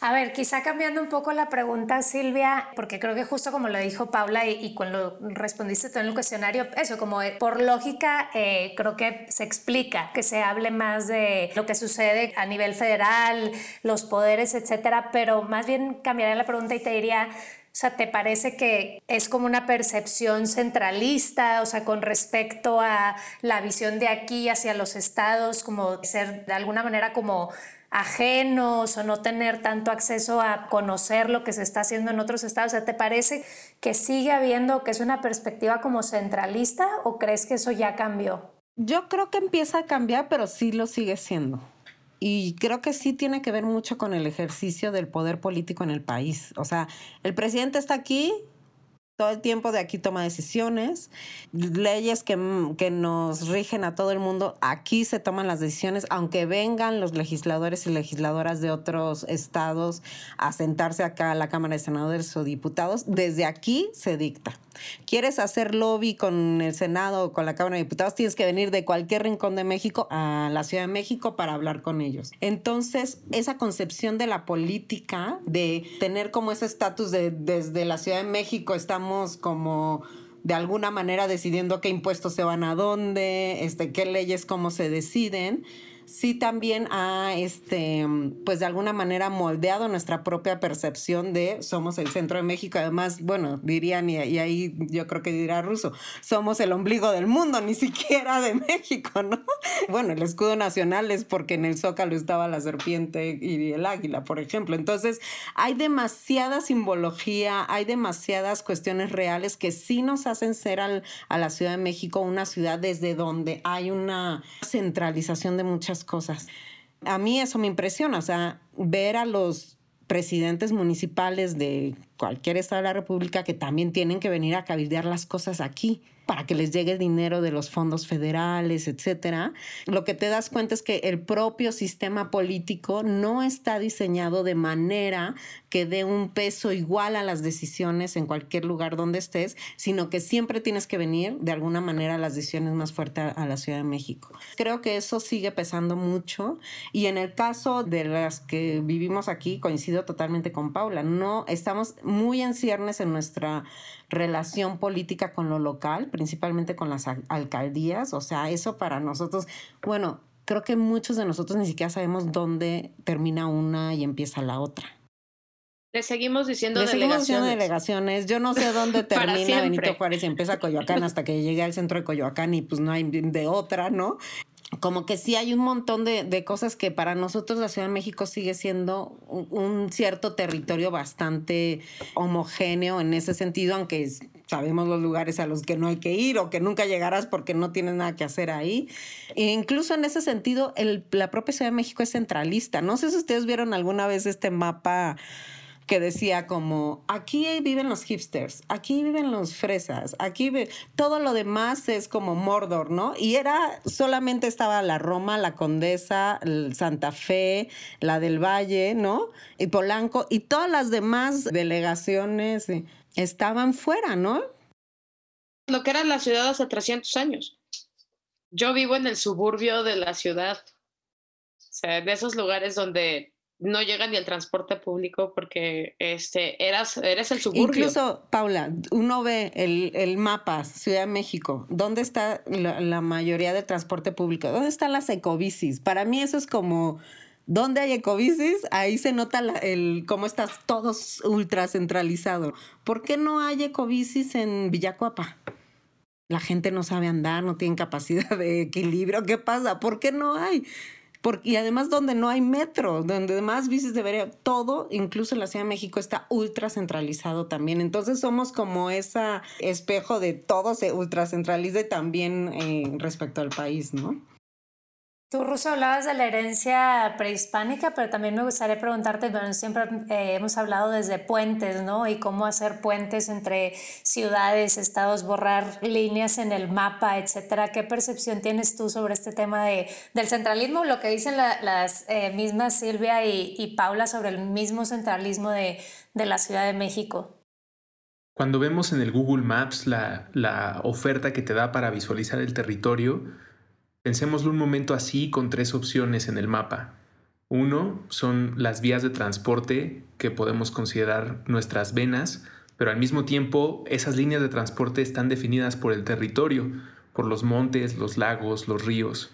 [SPEAKER 1] A ver, quizá cambiando un poco la pregunta, Silvia, porque creo que justo como lo dijo Paula y, cuando respondiste tú en el cuestionario, eso, como por lógica, eh, creo que se explica que se hable más de lo que sucede a nivel federal, los poderes, etcétera, pero más bien cambiaría la pregunta y te diría, o sea, ¿te parece que es como una percepción centralista, o sea, con respecto a la visión de aquí hacia los estados, como ser de alguna manera como ajenos o no tener tanto acceso a conocer lo que se está haciendo en otros estados. ¿te parece que sigue habiendo, que es una perspectiva como centralista o crees que eso ya cambió?
[SPEAKER 4] Yo creo que empieza a cambiar, pero sí lo sigue siendo. Y creo que sí tiene que ver mucho con el ejercicio del poder político en el país. O sea, el presidente está aquí, todo el tiempo de aquí toma decisiones, leyes que, que, nos rigen a todo el mundo, aquí se toman las decisiones, aunque vengan los legisladores y legisladoras de otros estados a sentarse acá a la Cámara de Senadores o Diputados, desde aquí se dicta. ¿Quieres hacer lobby con el Senado o con la Cámara de Diputados? Tienes que venir de cualquier rincón de México a la Ciudad de México para hablar con ellos. Entonces, esa concepción de la política, de tener como ese estatus de desde la Ciudad de México estamos como de alguna manera decidiendo qué impuestos se van a dónde, este, qué leyes, cómo se deciden, sí también ha, este, pues de alguna manera moldeado nuestra propia percepción de somos el centro de México. Además, bueno, dirían, y, ahí yo creo que dirá Ruso, somos el ombligo del mundo, ni siquiera de México, ¿no? Bueno, el escudo nacional es porque en el Zócalo estaba la serpiente y el águila, por ejemplo. Entonces, hay demasiada simbología, hay demasiadas cuestiones reales que sí nos hacen ser al, a la Ciudad de México una ciudad desde donde hay una centralización de muchas cosas. A mí eso me impresiona, o sea, ver a los presidentes municipales de cualquier estado de la República que también tienen que venir a cabildear las cosas aquí para que les llegue el dinero de los fondos federales, etcétera. Lo que te das cuenta es que el propio sistema político no está diseñado de manera que dé un peso igual a las decisiones en cualquier lugar donde estés, sino que siempre tienes que venir de alguna manera a las decisiones más fuertes a la Ciudad de México. Creo que eso sigue pesando mucho y en el caso de las que vivimos aquí coincido totalmente con Paula. No estamos muy en ciernes en nuestra relación política con lo local, principalmente con las alcaldías. O sea, eso para nosotros, bueno, creo que muchos de nosotros ni siquiera sabemos dónde termina una y empieza la otra.
[SPEAKER 3] Le seguimos diciendo
[SPEAKER 4] Le
[SPEAKER 3] delegaciones.
[SPEAKER 4] seguimos diciendo delegaciones. Yo no sé dónde termina Benito Juárez y empieza Coyoacán hasta que llegue al centro de Coyoacán y pues no hay de otra, ¿no? Como que sí hay un montón de, de, cosas que para nosotros la Ciudad de México sigue siendo un, cierto territorio bastante homogéneo en ese sentido, aunque sabemos los lugares a los que no hay que ir o que nunca llegarás porque no tienes nada que hacer ahí. E incluso en ese sentido, la propia Ciudad de México es centralista. No sé si ustedes vieron alguna vez este mapa que decía como, aquí viven los hipsters, aquí viven los fresas, aquí vive... todo lo demás es como Mordor, ¿no? Y era, solamente estaba la Roma, la Condesa, Santa Fe, la del Valle, ¿no? Y Polanco, y todas las demás delegaciones eh, estaban fuera, ¿no?
[SPEAKER 3] Lo que era la ciudad hace 300 años. Yo vivo en el suburbio de la ciudad. O sea, de esos lugares donde no llega ni el transporte público porque este, eras, eres el suburbio.
[SPEAKER 4] Incluso, Paula, uno ve el, el mapa, Ciudad de México, ¿dónde está la, mayoría del transporte público? ¿Dónde están las ecobicis? Para mí eso es como... ¿Dónde hay ecobicis? Ahí se nota la, el cómo estás todos ultra centralizado. ¿Por qué no hay ecobicis en Villacuapa? La gente no sabe andar, no tiene capacidad de equilibrio. ¿Qué pasa? ¿Por qué no hay? Porque, y además donde no hay metro, donde más bicis debería, todo, incluso en la Ciudad de México, está ultra centralizado también. Entonces somos como ese espejo de todo se ultra centraliza también eh, respecto al país, ¿no?
[SPEAKER 1] Tú, Ruso, hablabas de la herencia prehispánica, pero también me gustaría preguntarte, bueno, siempre eh, hemos hablado desde puentes, ¿no? Y cómo hacer puentes entre ciudades, estados, borrar líneas en el mapa, etcétera. ¿Qué percepción tienes tú sobre este tema de, del centralismo? Lo que dicen la, las eh, mismas Silvia y, y, Paula sobre el mismo centralismo de, de la Ciudad de México.
[SPEAKER 2] Cuando vemos en el Google Maps la, la oferta que te da para visualizar el territorio, Pensémoslo un momento así con tres opciones en el mapa. Uno son las vías de transporte que podemos considerar nuestras venas, pero al mismo tiempo esas líneas de transporte están definidas por el territorio, por los montes, los lagos, los ríos.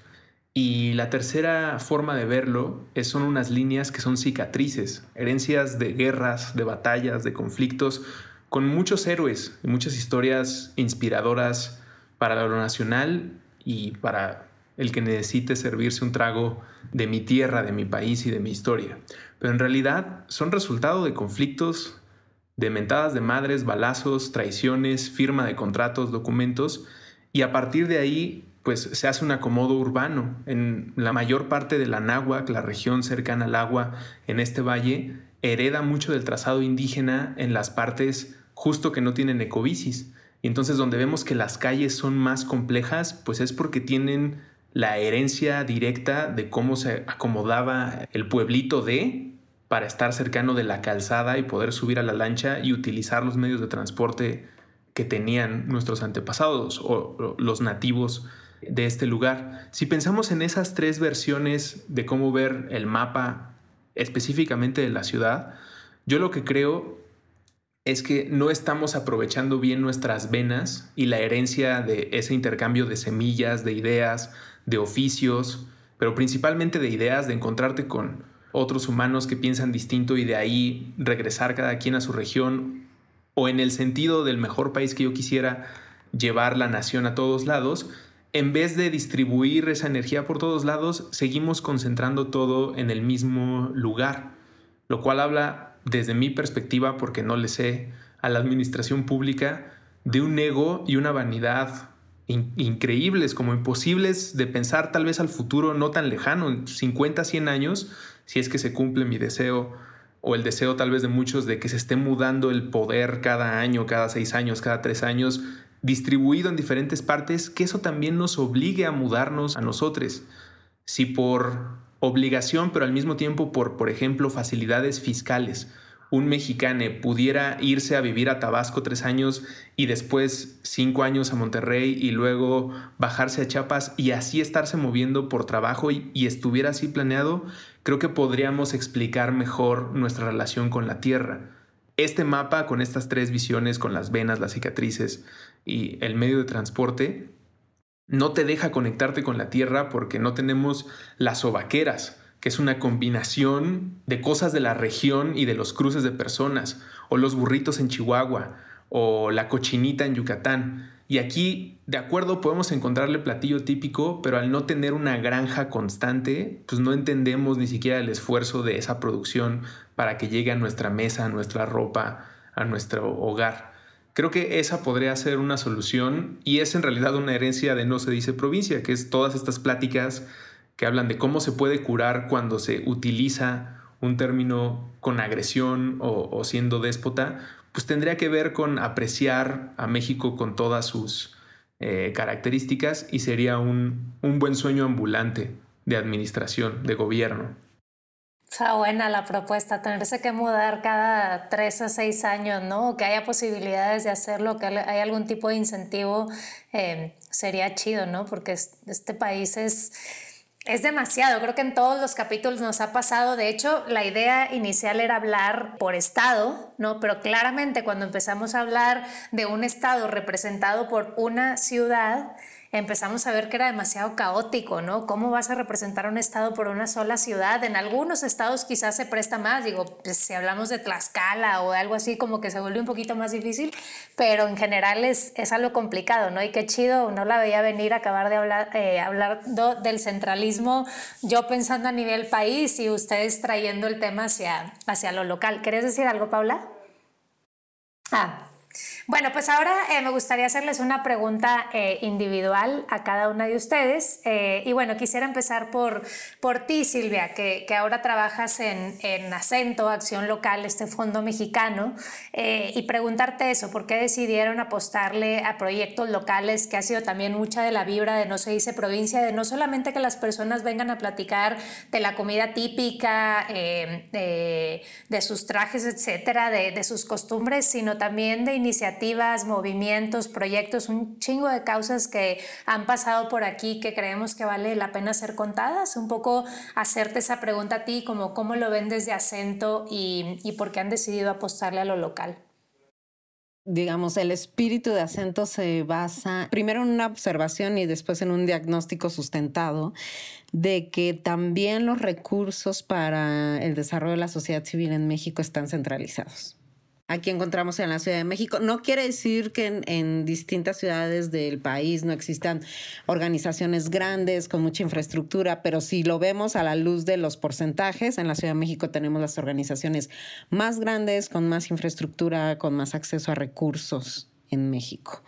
[SPEAKER 2] Y la tercera forma de verlo es, son unas líneas que son cicatrices, herencias de guerras, de batallas, de conflictos, con muchos héroes y muchas historias inspiradoras para lo nacional y para el que necesite servirse un trago de mi tierra, de mi país y de mi historia. Pero en realidad son resultado de conflictos, de mentadas de madres, balazos, traiciones, firma de contratos, documentos, y a partir de ahí pues se hace un acomodo urbano. En la mayor parte de la náhuac, la región cercana al agua en este valle, hereda mucho del trazado indígena en las partes justo que no tienen ecobicis. Y entonces donde vemos que las calles son más complejas, pues es porque tienen la herencia directa de cómo se acomodaba el pueblito de para estar cercano de la calzada y poder subir a la lancha y utilizar los medios de transporte que tenían nuestros antepasados o los nativos de este lugar. Si pensamos en esas tres versiones de cómo ver el mapa específicamente de la ciudad, yo lo que creo es que no estamos aprovechando bien nuestras venas y la herencia de ese intercambio de semillas, de ideas, de oficios, pero principalmente de ideas, de encontrarte con otros humanos que piensan distinto y de ahí regresar cada quien a su región, o en el sentido del mejor país que yo quisiera llevar la nación a todos lados, en vez de distribuir esa energía por todos lados, seguimos concentrando todo en el mismo lugar, lo cual habla desde mi perspectiva, porque no le sé a la administración pública, de un ego y una vanidad increíbles, como imposibles de pensar tal vez al futuro no tan lejano, en 50, 100 años, si es que se cumple mi deseo o el deseo tal vez de muchos de que se esté mudando el poder cada año, cada seis años, cada tres años, distribuido en diferentes partes, que eso también nos obligue a mudarnos a nosotros. Si por obligación, pero al mismo tiempo por, por ejemplo, facilidades fiscales, un mexicano pudiera irse a vivir a Tabasco tres años y después cinco años a Monterrey y luego bajarse a Chiapas y así estarse moviendo por trabajo y, estuviera así planeado, creo que podríamos explicar mejor nuestra relación con la tierra. Este mapa con estas tres visiones, con las venas, las cicatrices y el medio de transporte, no te deja conectarte con la tierra porque no tenemos las sobaqueras que es una combinación de cosas de la región y de los cruces de personas, o los burritos en Chihuahua, o la cochinita en Yucatán. Y aquí, de acuerdo, podemos encontrarle platillo típico, pero al no tener una granja constante, pues no entendemos ni siquiera el esfuerzo de esa producción para que llegue a nuestra mesa, a nuestra ropa, a nuestro hogar. Creo que esa podría ser una solución y es en realidad una herencia de No se dice provincia, que es todas estas pláticas que hablan de cómo se puede curar cuando se utiliza un término con agresión o, siendo déspota, pues tendría que ver con apreciar a México con todas sus eh, características y sería un, un buen sueño ambulante de administración, de gobierno.
[SPEAKER 1] Está buena la propuesta, tenerse que mudar cada tres a seis años, ¿no? Que haya posibilidades de hacerlo, que haya algún tipo de incentivo, eh, sería chido, ¿no? Porque este país es es demasiado, creo que en todos los capítulos nos ha pasado. De hecho, la idea inicial era hablar por estado, ¿no? Pero claramente cuando empezamos a hablar de un estado representado por una ciudad, empezamos a ver que era demasiado caótico, ¿no? ¿Cómo vas a representar un estado por una sola ciudad? En algunos estados quizás se presta más, digo, pues, si hablamos de Tlaxcala o de algo así, como que se vuelve un poquito más difícil, pero en general es, es algo complicado, ¿no? Y qué chido, no la veía venir a acabar de hablar, eh, hablando del centralismo, yo pensando a nivel país y ustedes trayendo el tema hacia, hacia lo local. ¿Querés decir algo, Paula? Ah, bueno, pues ahora eh, me gustaría hacerles una pregunta eh, individual a cada una de ustedes. Eh, y bueno, quisiera empezar por, por ti, Silvia, que, que ahora trabajas en, en, Acento, Acción Local, este fondo mexicano, y preguntarte eso, ¿por qué decidieron apostarle a proyectos locales, que ha sido también mucha de la vibra de No se dice provincia, de no solamente que las personas vengan a platicar de la comida típica, de, de, sus trajes, etcétera, de, de sus costumbres, sino también de iniciativas, movimientos, proyectos, un chingo de causas que han pasado por aquí que creemos que vale la pena ser contadas. Un poco hacerte esa pregunta a ti, como cómo lo ven desde acento y, y por qué han decidido apostarle a lo local
[SPEAKER 4] digamos, el espíritu de acento se basa primero en una observación y después en un diagnóstico sustentado de que también los recursos para el desarrollo de la sociedad civil en México están centralizados aquí encontramos en la Ciudad de México. No quiere decir que en, distintas ciudades del país no existan organizaciones grandes con mucha infraestructura, pero si lo vemos a la luz de los porcentajes, en la Ciudad de México tenemos las organizaciones más grandes, con más infraestructura, con más acceso a recursos en México.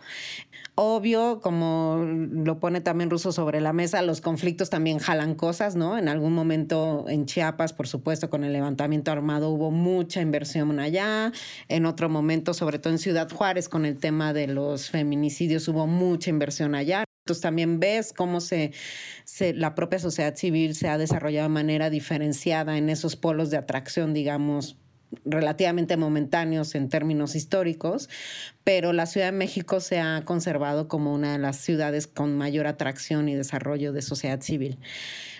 [SPEAKER 4] Obvio, como lo pone también Russo sobre la mesa, los conflictos también jalan cosas, ¿no? En algún momento en Chiapas, por supuesto, con el levantamiento armado hubo mucha inversión allá. En otro momento, sobre todo en Ciudad Juárez, con el tema de los feminicidios, hubo mucha inversión allá. Entonces también ves cómo se, se, la propia sociedad civil se ha desarrollado de manera diferenciada en esos polos de atracción, digamos, relativamente momentáneos en términos históricos, pero la Ciudad de México se ha conservado como una de las ciudades con mayor atracción y desarrollo de sociedad civil.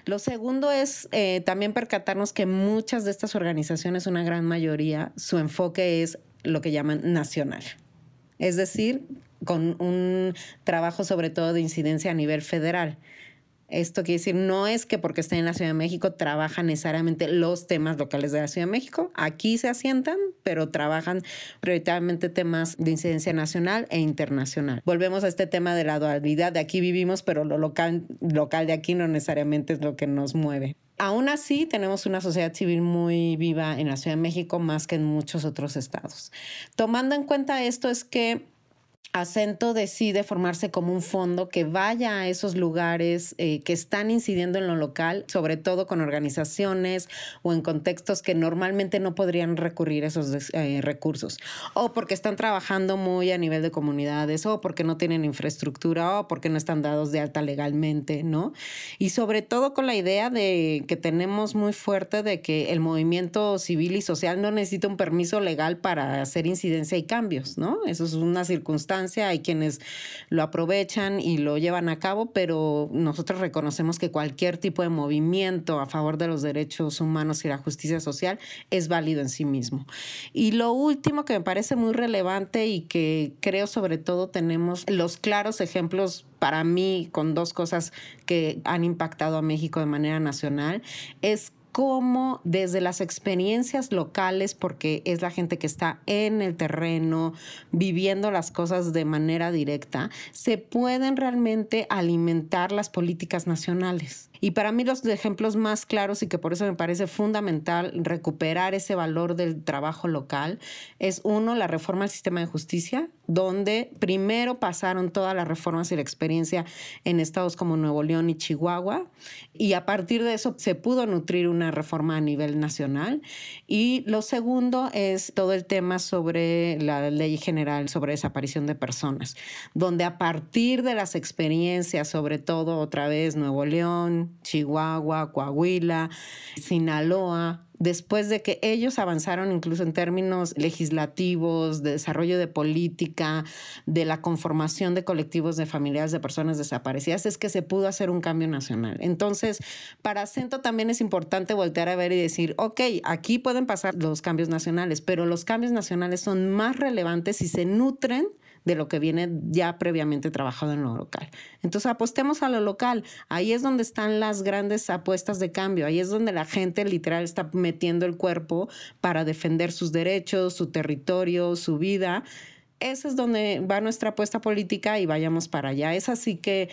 [SPEAKER 4] Lo segundo es eh, también percatarnos que muchas de estas organizaciones, una gran mayoría, su enfoque es lo que llaman nacional. Es decir, con un trabajo sobre todo de incidencia a nivel federal. Esto quiere decir, no es que porque estén en la Ciudad de México trabajan necesariamente los temas locales de la Ciudad de México. Aquí se asientan, pero trabajan prioritariamente temas de incidencia nacional e internacional. Volvemos a este tema de la dualidad. De aquí vivimos, pero lo local, local de aquí no necesariamente es lo que nos mueve. Aún así, tenemos una sociedad civil muy viva en la Ciudad de México más que en muchos otros estados. Tomando en cuenta esto es que Acento decide formarse como un fondo que vaya a esos lugares eh, que están incidiendo en lo local, sobre todo con organizaciones o en contextos que normalmente no podrían recurrir a esos eh, recursos, o porque están trabajando muy a nivel de comunidades, o porque no tienen infraestructura, o porque no están dados de alta legalmente, ¿no? Y sobre todo con la idea de que tenemos muy fuerte de que el movimiento civil y social no necesita un permiso legal para hacer incidencia y cambios, ¿no? Eso es una circunstancia hay quienes lo aprovechan y lo llevan a cabo, pero nosotros reconocemos que cualquier tipo de movimiento a favor de los derechos humanos y la justicia social es válido en sí mismo. Y lo último que me parece muy relevante y que creo sobre todo tenemos los claros ejemplos para mí con dos cosas que han impactado a México de manera nacional es cómo desde las experiencias locales, porque es la gente que está en el terreno, viviendo las cosas de manera directa, se pueden realmente alimentar las políticas nacionales. Y para mí los ejemplos más claros y que por eso me parece fundamental recuperar ese valor del trabajo local es uno, la reforma al sistema de justicia, donde primero pasaron todas las reformas y la experiencia en estados como Nuevo León y Chihuahua, y a partir de eso se pudo nutrir una reforma a nivel nacional. Y lo segundo es todo el tema sobre la ley general sobre desaparición de personas, donde a partir de las experiencias, sobre todo otra vez Nuevo León, Chihuahua, Coahuila, Sinaloa, después de que ellos avanzaron incluso en términos legislativos, de desarrollo de política, de la conformación de colectivos de familiares de personas desaparecidas, es que se pudo hacer un cambio nacional. Entonces, para Acento también es importante voltear a ver y decir, ok, aquí pueden pasar los cambios nacionales, pero los cambios nacionales son más relevantes si se nutren de lo que viene ya previamente trabajado en lo local. Entonces apostemos a lo local. Ahí es donde están las grandes apuestas de cambio. Ahí es donde la gente literal está metiendo el cuerpo para defender sus derechos, su territorio, su vida. Ese es donde va nuestra apuesta política y vayamos para allá. Es así que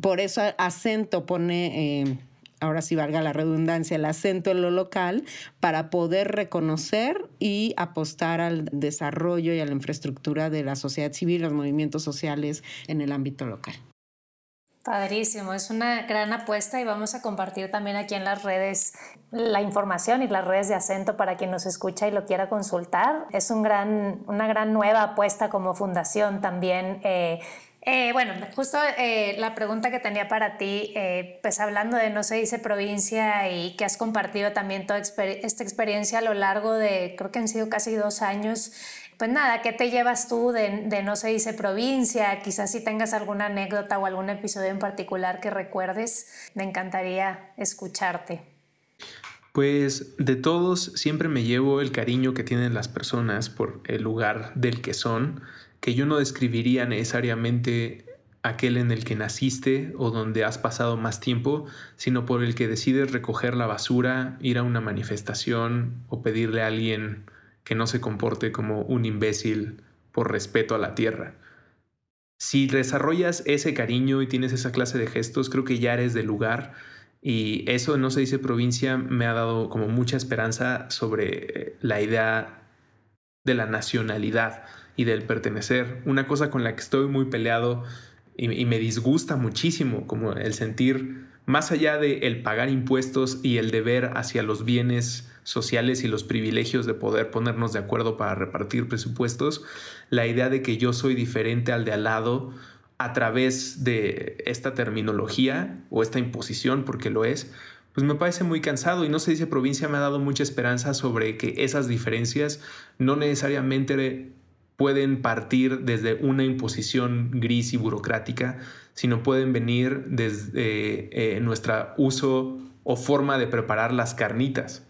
[SPEAKER 4] por eso acento pone... Eh, ahora sí valga la redundancia, el acento en lo local para poder reconocer y apostar al desarrollo y a la infraestructura de la sociedad civil, los movimientos sociales en el ámbito local.
[SPEAKER 1] Padrísimo, es una gran apuesta y vamos a compartir también aquí en las redes la información y las redes de acento para quien nos escucha y lo quiera consultar. Es un gran, una gran nueva apuesta como fundación también. Eh, eh, bueno, justo eh, la pregunta que tenía para ti, eh, pues hablando de No se dice provincia y que has compartido también toda esta experiencia a lo largo de, creo que han sido casi dos años, pues nada, ¿qué te llevas tú de, de No se dice provincia? Quizás si tengas alguna anécdota o algún episodio en particular que recuerdes, me encantaría escucharte.
[SPEAKER 2] Pues de todos siempre me llevo el cariño que tienen las personas por el lugar del que son que yo no describiría necesariamente aquel en el que naciste o donde has pasado más tiempo, sino por el que decides recoger la basura, ir a una manifestación o pedirle a alguien que no se comporte como un imbécil por respeto a la tierra. Si desarrollas ese cariño y tienes esa clase de gestos, creo que ya eres del lugar y eso no se dice provincia me ha dado como mucha esperanza sobre la idea de la nacionalidad y del pertenecer. Una cosa con la que estoy muy peleado y, me disgusta muchísimo, como el sentir, más allá de el pagar impuestos y el deber hacia los bienes sociales y los privilegios de poder ponernos de acuerdo para repartir presupuestos, la idea de que yo soy diferente al de al lado a través de esta terminología o esta imposición, porque lo es, pues me parece muy cansado y no se dice provincia me ha dado mucha esperanza sobre que esas diferencias no necesariamente pueden partir desde una imposición gris y burocrática, sino pueden venir desde eh, nuestro uso o forma de preparar las carnitas.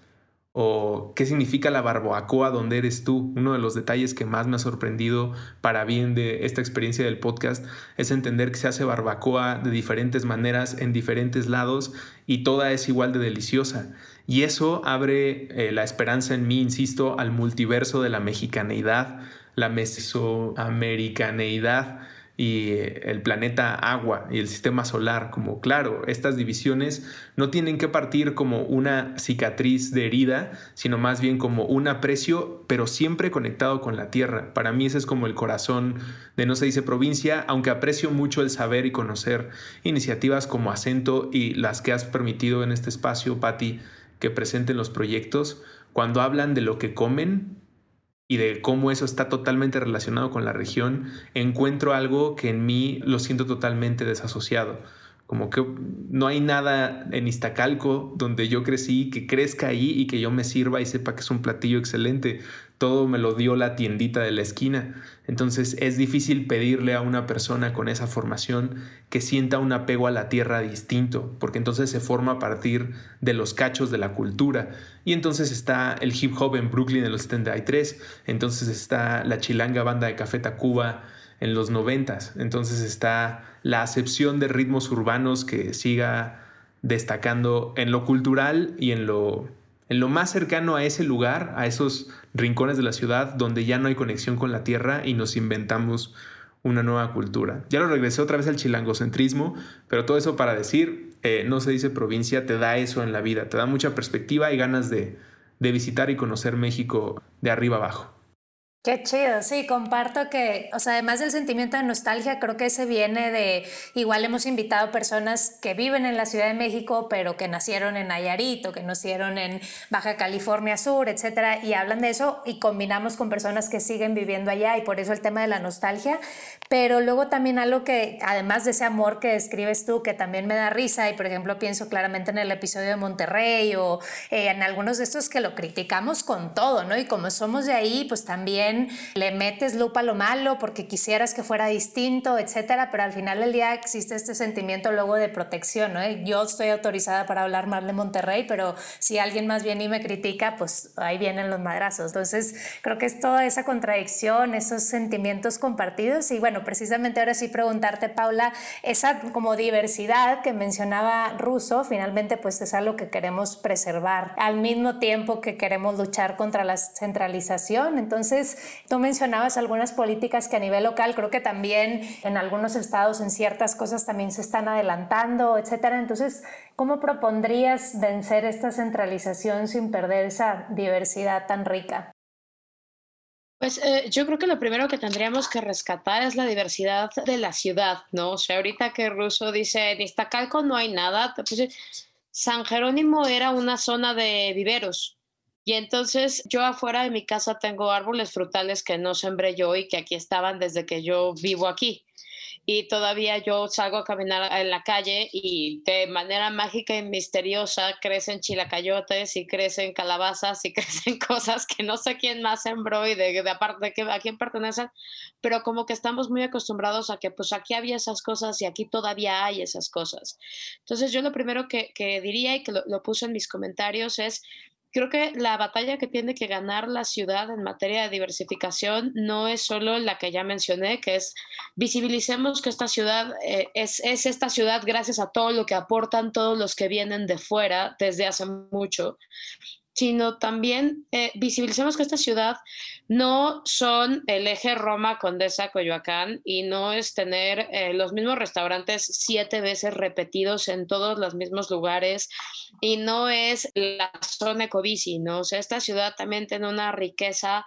[SPEAKER 2] O qué significa la barbacoa donde eres tú. Uno de los detalles que más me ha sorprendido para bien de esta experiencia del podcast es entender que se hace barbacoa de diferentes maneras en diferentes lados y toda es igual de deliciosa. Y eso abre eh, la esperanza en mí, insisto, al multiverso de la mexicaneidad, la mesoamericaneidad y el planeta agua y el sistema solar, como claro, estas divisiones no tienen que partir como una cicatriz de herida, sino más bien como un aprecio, pero siempre conectado con la tierra. Para mí ese es como el corazón de No se dice provincia, aunque aprecio mucho el saber y conocer iniciativas como Acento y las que has permitido en este espacio, Patti, que presenten los proyectos, cuando hablan de lo que comen, y de cómo eso está totalmente relacionado con la región, encuentro algo que en mí lo siento totalmente desasociado. Como que no hay nada en Iztacalco donde yo crecí que crezca ahí y que yo me sirva y sepa que es un platillo excelente todo me lo dio la tiendita de la esquina. Entonces es difícil pedirle a una persona con esa formación que sienta un apego a la tierra distinto, porque entonces se forma a partir de los cachos de la cultura. Y entonces está el hip hop en Brooklyn en los 73, entonces está la chilanga banda de Café Tacuba en los 90, entonces está la acepción de ritmos urbanos que siga destacando en lo cultural y en lo en lo más cercano a ese lugar, a esos rincones de la ciudad donde ya no hay conexión con la tierra y nos inventamos una nueva cultura. Ya lo regresé otra vez al chilangocentrismo, pero todo eso para decir, eh, no se dice provincia, te da eso en la vida, te da mucha perspectiva y ganas de, de visitar y conocer México de arriba abajo.
[SPEAKER 1] Qué chido, sí, comparto que, o sea, además del sentimiento de nostalgia, creo que ese viene de, igual hemos invitado personas que viven en la Ciudad de México, pero que nacieron en Nayarit o que nacieron en Baja California Sur, etcétera, y hablan de eso y combinamos con personas que siguen viviendo allá y por eso el tema de la nostalgia, pero luego también algo que, además de ese amor que describes tú, que también me da risa y por ejemplo pienso claramente en el episodio de Monterrey o eh, en algunos de estos que lo criticamos con todo, ¿no? Y como somos de ahí, pues también le metes lupa a lo malo porque quisieras que fuera distinto, etcétera, pero al final del día existe este sentimiento luego de protección, ¿no? Yo estoy autorizada para hablar mal de Monterrey, pero si alguien más viene y me critica, pues ahí vienen los madrazos. Entonces, creo que es toda esa contradicción, esos sentimientos compartidos y bueno, precisamente ahora sí preguntarte, Paula, esa como diversidad que mencionaba Russo, finalmente pues es algo que queremos preservar al mismo tiempo que queremos luchar contra la centralización. Entonces, Tú mencionabas algunas políticas que a nivel local creo que también en algunos estados en ciertas cosas también se están adelantando, etcétera. Entonces, ¿cómo propondrías vencer esta centralización sin perder esa diversidad tan rica?
[SPEAKER 3] Pues eh, yo creo que lo primero que tendríamos que rescatar es la diversidad de la ciudad, ¿no? O sea, ahorita que Russo dice, en Iztacalco no hay nada, pues, San Jerónimo era una zona de viveros, y entonces yo afuera de mi casa tengo árboles frutales que no sembré yo y que aquí estaban desde que yo vivo aquí. Y todavía yo salgo a caminar en la calle y de manera mágica y misteriosa crecen chilacayotes y crecen calabazas y crecen cosas que no sé quién más sembró y de, de aparte de a quién pertenecen, pero como que estamos muy acostumbrados a que pues aquí había esas cosas y aquí todavía hay esas cosas. Entonces yo lo primero que, que diría y que lo, lo puse en mis comentarios es creo que la batalla que tiene que ganar la ciudad en materia de diversificación no es solo la que ya mencioné, que es visibilicemos que esta ciudad eh, es, es, esta ciudad gracias a todo lo que aportan todos los que vienen de fuera desde hace mucho, sino también eh, visibilicemos que esta ciudad no son el eje Roma, Condesa, Coyoacán y no es tener eh, los mismos restaurantes siete veces repetidos en todos los mismos lugares y no es la zona ecobici, ¿no? O sea, esta ciudad también tiene una riqueza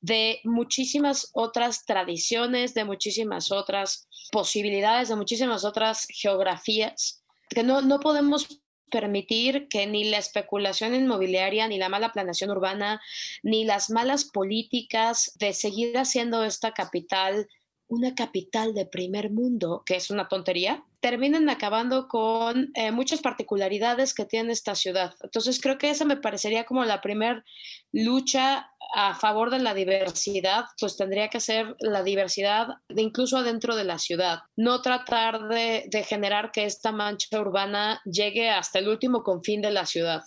[SPEAKER 3] de muchísimas otras tradiciones, de muchísimas otras posibilidades, de muchísimas otras geografías que no, no podemos permitir que ni la especulación inmobiliaria, ni la mala planeación urbana, ni las malas políticas de seguir haciendo esta capital una capital de primer mundo, que es una tontería, terminan acabando con eh, muchas particularidades que tiene esta ciudad. Entonces creo que esa me parecería como la primera lucha a favor de la diversidad, pues tendría que ser la diversidad de incluso adentro de la ciudad. No tratar de, generar que esta mancha urbana llegue hasta el último confín de la ciudad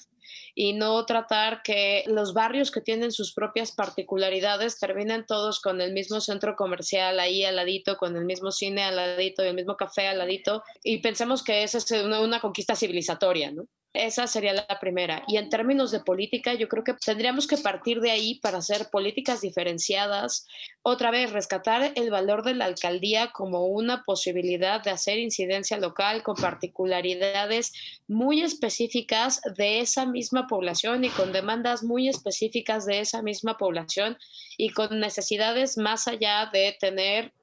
[SPEAKER 3] y no tratar que los barrios que tienen sus propias particularidades terminen todos con el mismo centro comercial ahí al ladito, con el mismo cine al ladito el mismo café al ladito y pensemos que esa es una, una conquista civilizatoria, ¿no? Esa sería la primera. Y en términos de política, yo creo que tendríamos que partir de ahí para hacer políticas diferenciadas. Otra vez, rescatar el valor de la alcaldía como una posibilidad de hacer incidencia local con particularidades muy específicas de esa misma población y con demandas muy específicas de esa misma población y con necesidades más allá de tener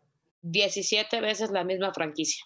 [SPEAKER 3] 17 veces la misma franquicia.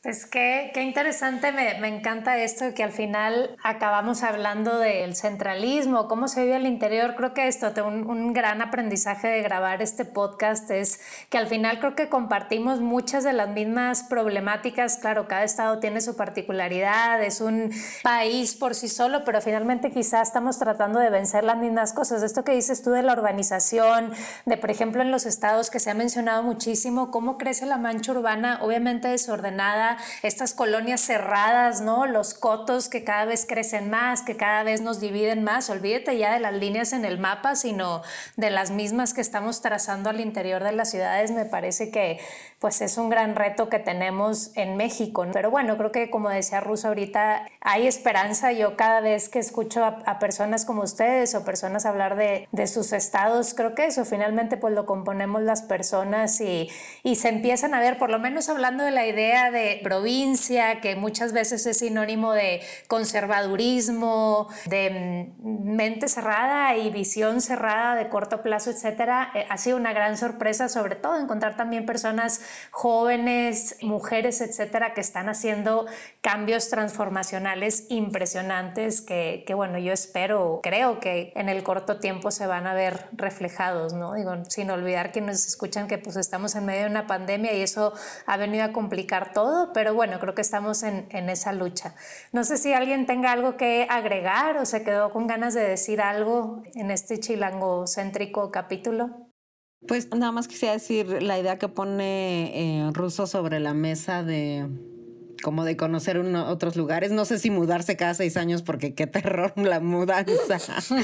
[SPEAKER 1] Pues qué, qué interesante, me, me, encanta esto que al final acabamos hablando del centralismo, cómo se vive al interior. Creo que esto, un, un gran aprendizaje de grabar este podcast es que al final creo que compartimos muchas de las mismas problemáticas. Claro, cada estado tiene su particularidad, es un país por sí solo, pero finalmente quizás estamos tratando de vencer las mismas cosas. Esto que dices tú de la urbanización, de por ejemplo en los estados que se ha mencionado muchísimo, cómo crece la mancha urbana, obviamente desordenada estas colonias cerradas, ¿no? Los cotos que cada vez crecen más, que cada vez nos dividen más. Olvídate ya de las líneas en el mapa, sino de las mismas que estamos trazando al interior de las ciudades. Me parece que pues es un gran reto que tenemos en México. Pero bueno, creo que como decía Russo ahorita, hay esperanza. Yo cada vez que escucho a, personas como ustedes o personas hablar de, de, sus estados, creo que eso finalmente pues lo componemos las personas y, y se empiezan a ver, por lo menos hablando de la idea de provincia, que muchas veces es sinónimo de conservadurismo, de mm, mente cerrada y visión cerrada de corto plazo, etcétera, eh, ha sido una gran sorpresa, sobre todo encontrar también personas jóvenes, mujeres, etcétera, que están haciendo cambios transformacionales impresionantes que, que, bueno, yo espero, creo que en el corto tiempo se van a ver reflejados, ¿no? Digo, sin olvidar que nos escuchan que pues estamos en medio de una pandemia y eso ha venido a complicar todo, pero bueno, creo que estamos en, en esa lucha. No sé si alguien tenga algo que agregar o se quedó con ganas de decir algo en este chilangocéntrico capítulo.
[SPEAKER 4] Pues nada más quisiera decir la idea que pone eh, Russo sobre la mesa de como de conocer otros lugares. No sé si mudarse cada seis años porque qué terror la mudanza.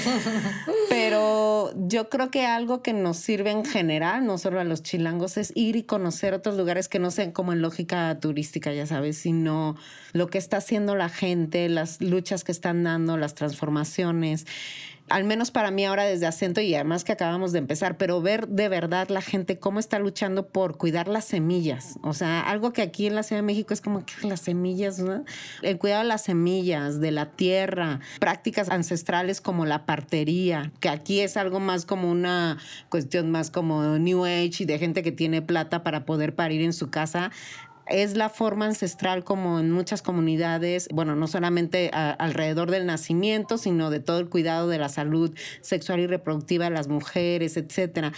[SPEAKER 4] Pero yo creo que algo que nos sirve en general, no solo a los chilangos, es ir y conocer otros lugares que no sean como en lógica turística, ya sabes, sino lo que está haciendo la gente, las luchas que están dando, las transformaciones al menos para mí ahora desde acento y además que acabamos de empezar, pero ver de verdad la gente cómo está luchando por cuidar las semillas. O sea, algo que aquí en la Ciudad de México es como que las semillas, ¿no? El cuidado de las semillas, de la tierra, prácticas ancestrales como la partería, que aquí es algo más como una cuestión más como New Age y de gente que tiene plata para poder parir en su casa es la forma ancestral como en muchas comunidades, bueno, no solamente alrededor del nacimiento, sino de todo el cuidado de la salud sexual y reproductiva de las mujeres, etcétera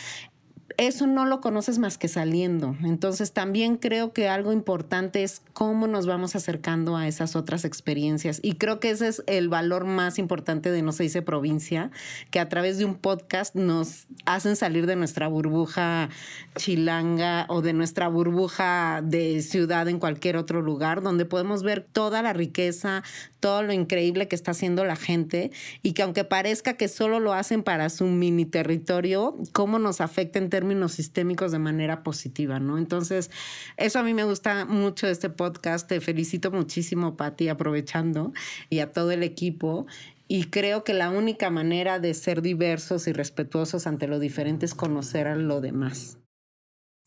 [SPEAKER 4] eso no lo conoces más que saliendo. Entonces también creo que algo importante es cómo nos vamos acercando a esas otras experiencias. Y creo que ese es el valor más importante de No se dice provincia, que a través de un podcast nos hacen salir de nuestra burbuja chilanga o de nuestra burbuja de ciudad en cualquier otro lugar, donde podemos ver toda la riqueza, todo lo increíble que está haciendo la gente y que aunque parezca que solo lo hacen para su mini territorio, cómo nos afecta en términos sistémicos de manera positiva, ¿no? Entonces, eso a mí me gusta mucho este podcast. Te felicito muchísimo, Patti, aprovechando y a todo el equipo. Y creo que la única manera de ser diversos y respetuosos ante lo diferente es conocer a lo demás.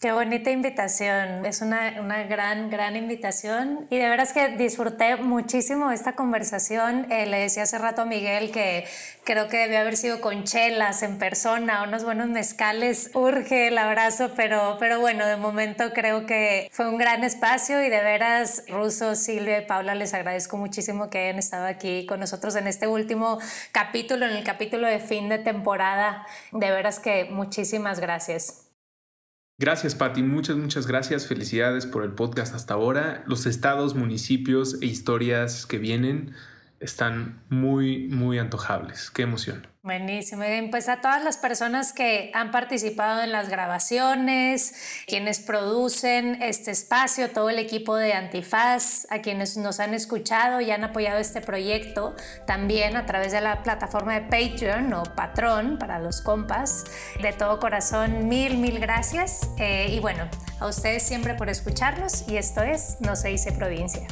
[SPEAKER 1] Qué bonita invitación, es una, una, gran, gran invitación y de veras que disfruté muchísimo esta conversación. Eh, le decía hace rato a Miguel que creo que debió haber sido con chelas en persona, unos buenos mezcales, urge el abrazo, pero, pero bueno, de momento creo que fue un gran espacio y de veras, Ruso, Silvia y Paula, les agradezco muchísimo que hayan estado aquí con nosotros en este último capítulo, en el capítulo de fin de temporada. De veras que muchísimas gracias.
[SPEAKER 2] Gracias, Patti. Muchas, muchas gracias. Felicidades por el podcast hasta ahora. Los estados, municipios e historias que vienen están muy, muy antojables. Qué emoción.
[SPEAKER 1] Buenísimo. Pues a todas las personas que han participado en las grabaciones, quienes producen este espacio, todo el equipo de Antifaz, a quienes nos han escuchado y han apoyado este proyecto, también a través de la plataforma de Patreon o Patrón para los compas. De todo corazón, mil, mil gracias. Eh, y bueno, a ustedes siempre por escucharnos y esto es No se dice provincia.